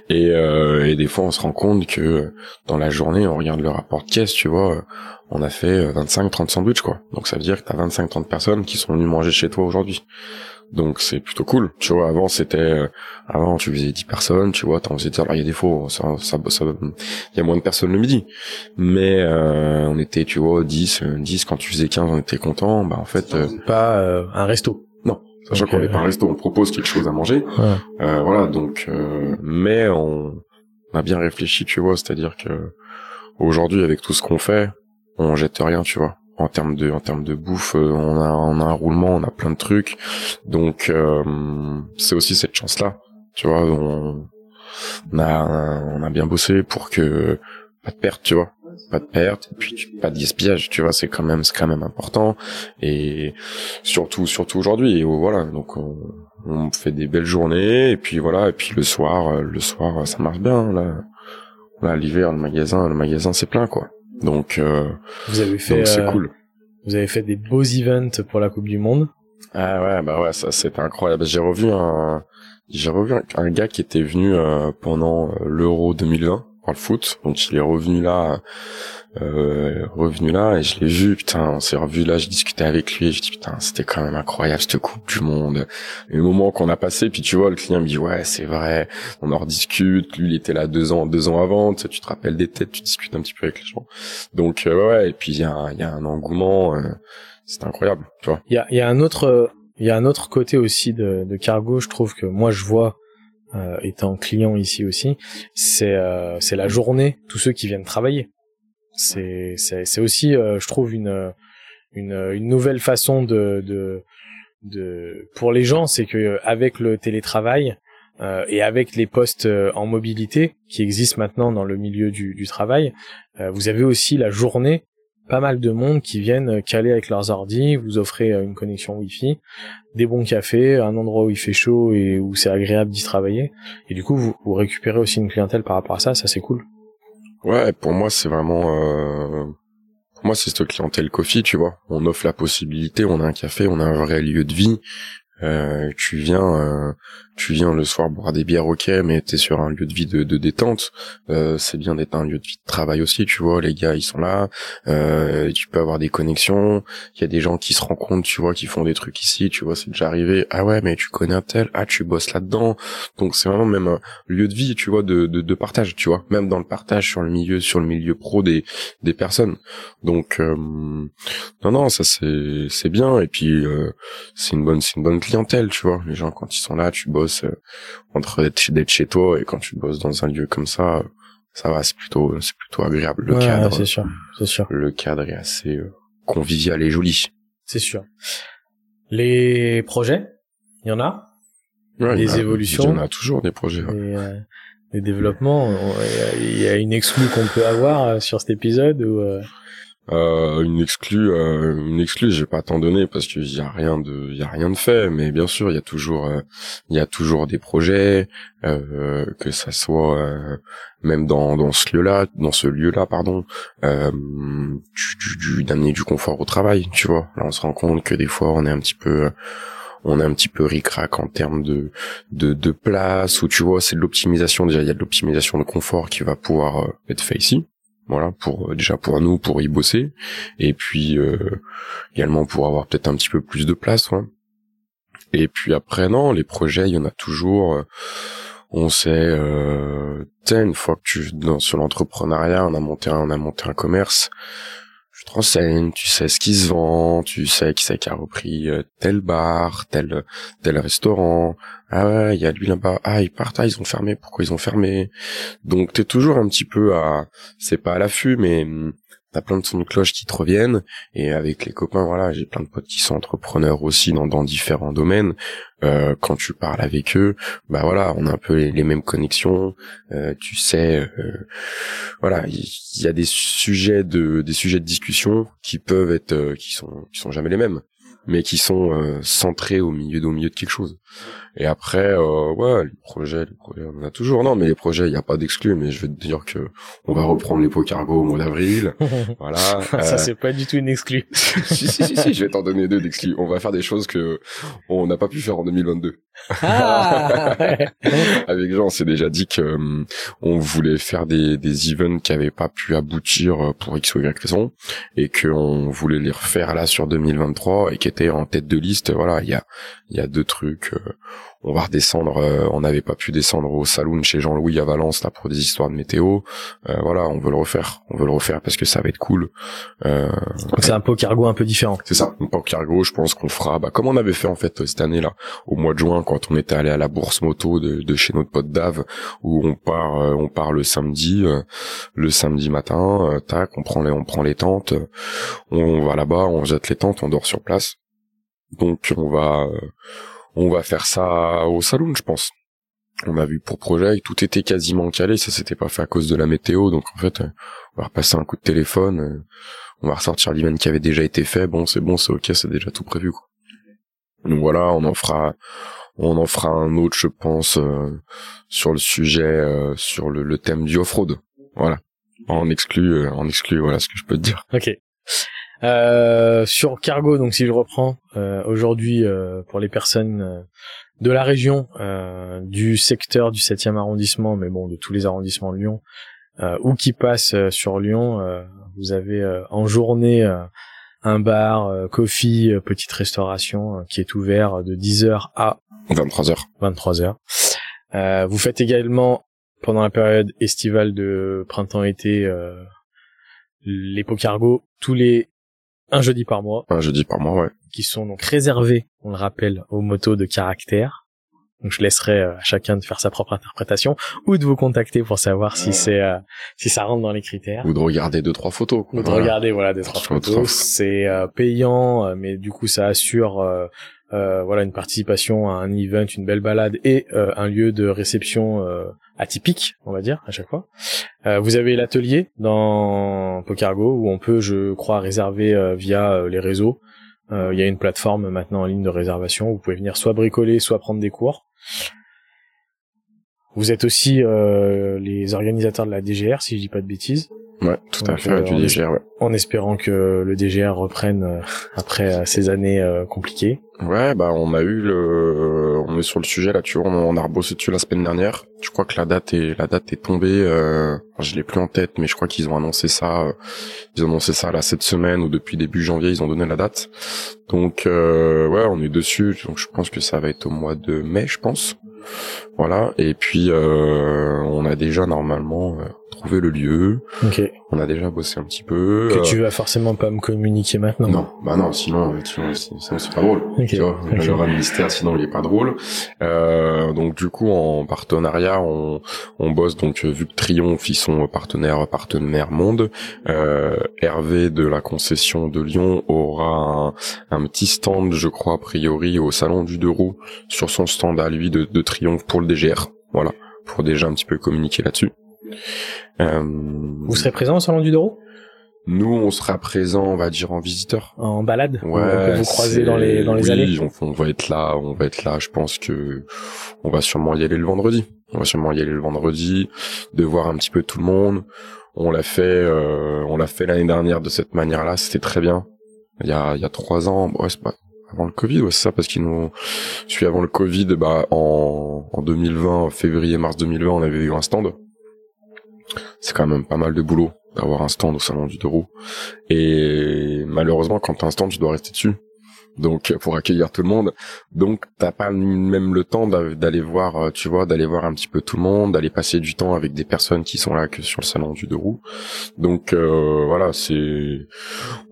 Et, euh, et des fois, on se rend compte que dans la journée, on regarde le rapport de caisse, tu vois, on a fait 25-30 sandwichs, quoi. Donc ça veut dire que t'as 25-30 personnes qui sont venues manger chez toi aujourd'hui. Donc c'est plutôt cool. Tu vois, avant c'était, euh, avant tu faisais 10 personnes, tu vois, t'en faisais, alors il y a des fois, ça, ça, ça, il y a moins de personnes le midi. Mais euh, on était, tu vois, 10, 10, quand tu faisais 15, on était content. Bah en fait... pas un resto. Sachant qu'on n'est pas un resto, on propose quelque chose à manger. Euh, voilà, donc, euh, mais on, a bien réfléchi, tu vois, c'est-à-dire que aujourd'hui, avec tout ce qu'on fait, on jette rien, tu vois. En termes de, en termes de bouffe, euh, on a, on a un roulement, on a plein de trucs, donc c'est aussi cette chance-là, tu vois. On, on a, on a bien bossé pour que pas de perte, tu vois pas de perte et puis pas de gaspillage tu vois c'est quand même c'est quand même important. Et surtout surtout aujourd'hui et voilà donc on, on, fait des belles journées et puis voilà et puis le soir le soir ça marche bien là. Là l'hiver le magasin le magasin c'est plein quoi. Donc euh, vous avez fait c'est euh, cool. vous avez fait des beaux events pour la coupe du monde. Ah ouais bah ouais ça c'était incroyable. J'ai revu un j'ai revu un, gars qui était venu euh, pendant euh, l'Euro 2020 le foot. Donc il est revenu là, euh, revenu là, et je l'ai vu, putain, on s'est revu là, je discutais avec lui, je dis putain, c'était quand même incroyable cette Coupe du Monde. Et le moment qu'on a passé, puis tu vois, le client me dit ouais, c'est vrai, on en rediscute, lui il était là deux ans, deux ans avant, tu, te rappelles des têtes, tu discutes un petit peu avec les gens. Donc euh, ouais, et puis il y a, y a un engouement, euh, c'est incroyable, tu vois. Il y a, y a un autre, il y a un autre côté aussi de, de Cargo, je trouve que moi je vois euh, étant client ici aussi, c'est euh, c'est la journée, tous ceux qui viennent travailler. C'est c'est aussi, euh, je trouve une une une nouvelle façon de de de pour les gens, c'est que avec le télétravail et avec les postes en mobilité qui existent maintenant dans le milieu du, du travail, vous avez aussi la journée pas mal de monde qui viennent caler avec leurs ordi, vous offrez euh, une connexion Wi-Fi, des bons cafés, un endroit où il fait chaud et où c'est agréable d'y travailler. Et du coup, vous, vous, récupérez aussi une clientèle par rapport à ça, ça c'est cool. Ouais, pour moi c'est vraiment... Euh... Pour moi c'est cette clientèle coffee, tu vois. On offre la possibilité, on a un café, on a un vrai lieu de vie. Euh, tu viens, euh, tu viens le soir boire des bières, ok, mais t'es sur un lieu de vie de, de détente. Euh, c'est bien d'être un lieu de vie de travail aussi, tu vois. Les gars, ils sont là. Euh, tu peux avoir des connexions. Il y a des gens qui se rencontrent, tu vois, qui font des trucs ici. Tu vois, c'est déjà arrivé. Ah ouais, mais tu connais un tel. Ah, tu bosses là-dedans. Donc c'est vraiment même un lieu de vie, tu vois, de, de, de, partage, tu vois. Même dans le partage sur le milieu, sur le milieu pro des des personnes. Donc non, non, ça c'est c'est bien. Et puis c'est une bonne c'est une bonne clientèle, tu vois. Les gens quand ils sont là, tu bosses euh, entre d'être chez toi et quand tu bosses dans un lieu comme ça, ça va, c'est plutôt c'est plutôt agréable. Le cadre, c'est sûr, c'est sûr. Le cadre est assez euh, convivial et joli. C'est sûr. Les projets, il y en a? les évolutions? Il y en a toujours des projets. Euh, les développements. Il y a une exclue qu'on peut avoir sur cet épisode. Euh, une exclue, euh, une exclue, j'ai pas tant donné parce qu'il y a rien de, y a rien de fait. Mais bien sûr, il y a toujours, euh, il y a toujours des projets, euh, que ça soit euh, même dans dans ce lieu-là, dans ce lieu-là, pardon, du, d'amener du confort au travail. Tu vois, là, on se rend compte que des fois, on est un petit peu on est un petit peu ric-rac en termes de, de, de place, ou tu vois, c'est de l'optimisation, déjà il y a de l'optimisation de confort qui va pouvoir être fait ici, voilà pour euh, déjà pour nous pour y bosser. Et puis euh, également pour avoir peut-être un petit peu plus de place ouais. et puis après non les projets il y en a toujours. Euh, on sait euh, une fois que tu dans sur l'entrepreneuriat on a monté un, on a monté un commerce tu te renseignes, tu sais ce qui se vend, tu sais qui c'est qui a repris euh, tel bar, tel tel restaurant. Ah ouais, il y a lui là-bas. Ah, ils partent, ah, ils ont fermé. Pourquoi ils ont fermé? Donc t'es toujours un petit peu à, c'est pas à l'affût, mais hum, t'as plein de sons de cloche qui te reviennent et avec les copains voilà j'ai plein de potes qui sont entrepreneurs aussi dans, différents domaines euh, quand tu parles avec eux bah voilà on a un peu les, mêmes connexions euh, tu sais euh, voilà il y, a des sujets de des sujets de discussion qui peuvent être euh, qui sont qui sont jamais les mêmes mais qui sont centrés au milieu au milieu de quelque chose. Et après, euh, ouais, les projets, les projets, on a toujours. Non, mais les projets, il n'y a pas d'exclus. Mais je vais te dire que on va reprendre les pots cargo au mois d'avril. voilà. Ça, euh, c'est pas du tout une exclue. si, si, si, si, je vais t'en donner deux d'exclus. On va faire des choses que on n'a pas pu faire en 2022. Ah, Avec Jean, on s'est déjà dit que euh, on voulait faire des, des events qui avaient pas pu aboutir pour X ou Y raison, et qu'on voulait les refaire là sur 2023 et qui étaient en tête de liste. Voilà, il y a, il y a deux trucs on va redescendre. Euh, on n'avait pas pu descendre au saloon chez Jean-Louis à Valence là pour des histoires de météo. Euh, voilà, on veut le refaire. On veut le refaire parce que ça va être cool. Euh, Donc c'est un pot cargo un peu différent. C'est ça, un pot cargo. Je pense qu'on fera, bah, comme on avait fait en fait cette année là, au mois de juin quand on était allé à la bourse moto de, chez notre pote Dave, où on part, on part le samedi, le samedi matin. tac, on prend les, on prend les tentes, on va là-bas, on jette les tentes, on dort sur place. Donc on va on va faire ça au saloon, je pense. On a vu pour projet, tout était quasiment calé, ça s'était pas fait à cause de la météo, donc en fait, on va repasser un coup de téléphone, euh, on va ressortir l'event qui avait déjà été fait, bon c'est bon, c'est ok, c'est déjà tout prévu quoi. Donc voilà, on en fera, on en fera un autre, je pense, euh, sur le sujet, euh, sur le, thème du off-road. Voilà, en exclu, en exclu, voilà ce que je peux te dire. Euh, sur Cargo, donc si je reprends euh, aujourd'hui euh, pour les personnes de la région, du secteur du 7e arrondissement, mais bon de tous les arrondissements de Lyon, ou qui passent sur Lyon, vous avez en journée un bar, coffee, petite restauration qui est ouvert de 10h à 23h. 23h. vous faites également pendant la période estivale de printemps-été les pots cargo tous les un jeudi par mois. Un jeudi par mois, ouais. Qui sont donc réservés, on le rappelle, aux motos de caractère. Donc je laisserai euh, à chacun de faire sa propre interprétation ou de vous contacter pour savoir si c'est euh, si ça rentre dans les critères. Ou de regarder deux trois photos. Ou de regarder voilà deux trois photos. C'est euh, payant, mais du coup ça assure voilà une participation à un event, une belle balade et un lieu de réception atypique, on va dire, à chaque fois. Euh, vous avez l'atelier dans Pocargo où on peut, je crois, réserver euh, via euh, les réseaux. Il y a une plateforme maintenant en ligne de réservation. Vous pouvez venir soit bricoler, soit prendre des cours. Vous êtes aussi les organisateurs de la DGR, si je dis pas de bêtises. Ouais, tout à fait, du DGR, ouais. En espérant que le DGR reprenne après ces années compliquées. Ouais, bah on a eu le, on est sur le sujet là, tu vois, on, a rebossé dessus la semaine dernière. Je crois que la date est, la date est tombée. Euh, je l'ai plus en tête, mais je crois qu'ils ont annoncé ça, euh, ils ont annoncé ça là cette semaine ou depuis début janvier, ils ont donné la date. Donc euh, ouais, on est dessus. Donc je pense que ça va être au mois de mai, je pense. Voilà. Et puis euh, on a déjà normalement euh, trouvé le lieu. Ok. On a déjà bossé un petit peu. Que tu vas forcément pas me communiquer maintenant. Non, bah non, sinon, sinon c'est pas drôle. Tu vois, le mystère, sinon il est pas drôle. Euh, donc du coup, en partenariat, on, on bosse donc vu que Triomphe ils sont partenaires partenaire monde. Euh, Hervé de la concession de Lyon aura un, un, petit stand, je crois a priori, au salon du deux roues sur son stand à lui de, de Triomphe pour le DGR. Voilà, pour déjà un petit peu communiquer là-dessus. Euh, Vous serez présent au salon du Doro nous, on sera présent, on va dire en visiteur. En balade? Ouais. On peut vous croiser dans les dans les oui, allées? On, on va être là, on va être là. Je pense que on va sûrement y aller le vendredi. On va sûrement y aller le vendredi, de voir un petit peu tout le monde. On l'a fait, euh, on l'a fait l'année dernière de cette manière-là. C'était très bien. Il y a il y a trois ans, ouais, c'est pas avant le Covid, ouais, c'est ça, parce qu'ils nous, suis avant le Covid, bah en en 2020, février mars 2020, on avait eu un stand c'est quand même pas mal de boulot d'avoir un stand au salon du deux Et malheureusement, quand t'as un stand, tu dois rester dessus. Donc pour accueillir tout le monde, donc t'as pas même le temps d'aller voir, euh, tu vois, d'aller voir un petit peu tout le monde, d'aller passer du temps avec des personnes qui sont là que sur le salon du deux Donc euh, voilà, c'est,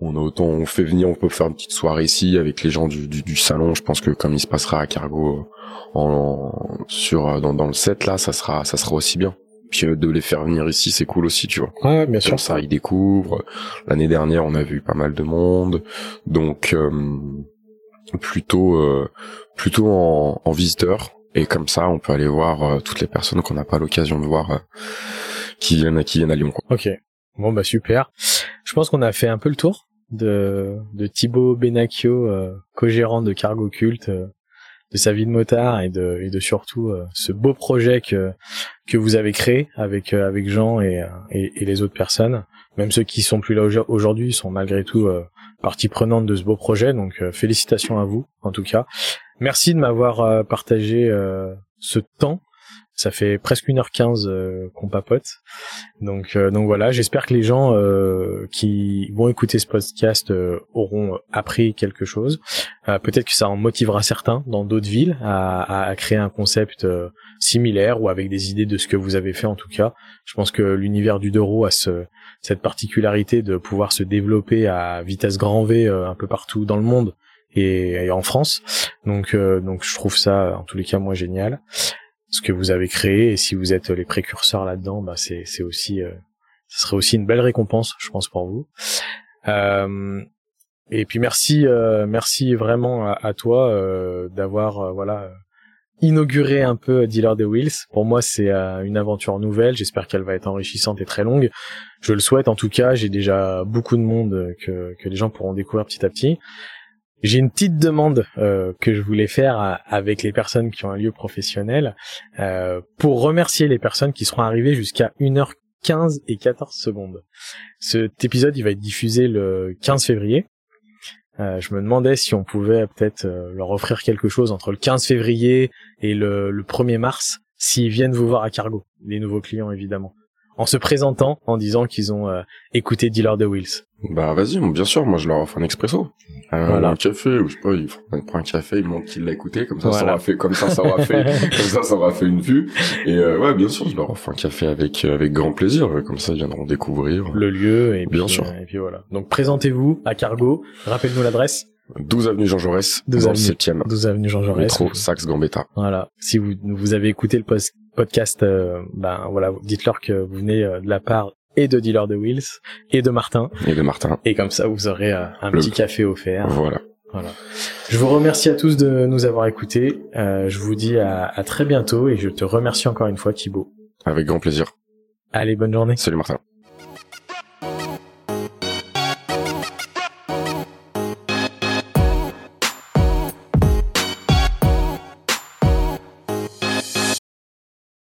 on a autant, on fait venir, on peut faire une petite soirée ici avec les gens du, du, salon. Je pense que comme il se passera à Cargo en, sur dans, dans le set là, ça sera, ça sera aussi bien puis de les faire venir ici c'est cool aussi tu vois. Ouais bien sûr. Comme ça ils découvrent. L'année dernière on a vu pas mal de monde. Donc plutôt plutôt en, en visiteur. Et comme ça on peut aller voir toutes les personnes qu'on n'a pas l'occasion de voir qui viennent qui viennent à Lyon quoi. ok. Bon bah super. Je pense qu'on a fait un peu le tour de, de Thibaut Benacchio, euh, co-gérant de Cargo Cult, euh, de sa vie de motard et de, et de surtout euh, ce beau projet que, que vous avez créé avec, avec Jean et, et, les autres personnes. Même ceux qui sont plus là aujourd'hui sont malgré tout partie prenante de ce beau projet. Donc félicitations à vous en tout cas. Merci de m'avoir partagé ce temps ça fait presque 1h15 euh, qu'on papote. Donc euh, donc voilà, j'espère que les gens euh, qui vont écouter ce podcast auront appris quelque chose. Peut-être que ça en motivera certains dans d'autres villes à, à, créer un concept similaire ou avec des idées de ce que vous avez fait en tout cas. Je pense que l'univers du Doro a ce, cette particularité de pouvoir se développer à vitesse grand V un peu partout dans le monde et, en France. Donc donc je trouve ça en tous les cas moi génial ce que vous avez créé et si vous êtes les précurseurs là-dedans, bah c'est c'est aussi euh, ce serait aussi une belle récompense, je pense pour vous. Euh, et puis merci euh, merci vraiment à, toi euh, d'avoir euh, voilà inauguré un peu Dealer the Wheels. Pour moi, c'est une aventure nouvelle. J'espère qu'elle va être enrichissante et très longue. Je le souhaite en tout cas. J'ai déjà beaucoup de monde que que les gens pourront découvrir petit à petit. J'ai une petite demande euh, que je voulais faire avec les personnes qui ont un lieu professionnel euh, pour remercier les personnes qui seront arrivées jusqu'à 1h15 et 14 secondes. Cet épisode, il va être diffusé le 15 février. Euh, je me demandais si on pouvait peut-être leur offrir quelque chose entre le 15 février et le, le 1er mars, s'ils viennent vous voir à Cargo, les nouveaux clients évidemment, en se présentant, en disant qu'ils ont écouté Dealer de Wheels. Bah vas-y, bien sûr, moi je leur offre un expresso. Euh, voilà. Un café, ou je sais pas, il prend un café, il montre qu'il l'a écouté, comme ça ça aura fait, comme ça ça aura fait, comme ça ça aura fait une vue. Et euh, ouais, bien sûr, je leur offre un café avec euh, avec grand plaisir, comme ça ils viendront découvrir le lieu et bien sûr. et puis voilà. Donc présentez-vous à Cargo, rappelle-nous l'adresse. 12 avenue Jean Jaurès, 12 dans avenue, le 7e. 12 avenue Jean Jaurès. Métro Saxe Gambetta. Voilà. Si vous vous avez écouté le podcast, ben voilà, dites-leur que vous venez de la part et de Dealer de Wheels et de Martin. Et de Martin. Et comme ça, vous aurez euh, un petit café offert. Voilà. Voilà. Je vous remercie à tous de nous avoir écoutés. Euh, je vous dis à, à très bientôt et je te remercie encore une fois Thibaut. Avec grand plaisir. Allez, bonne journée. Salut Martin.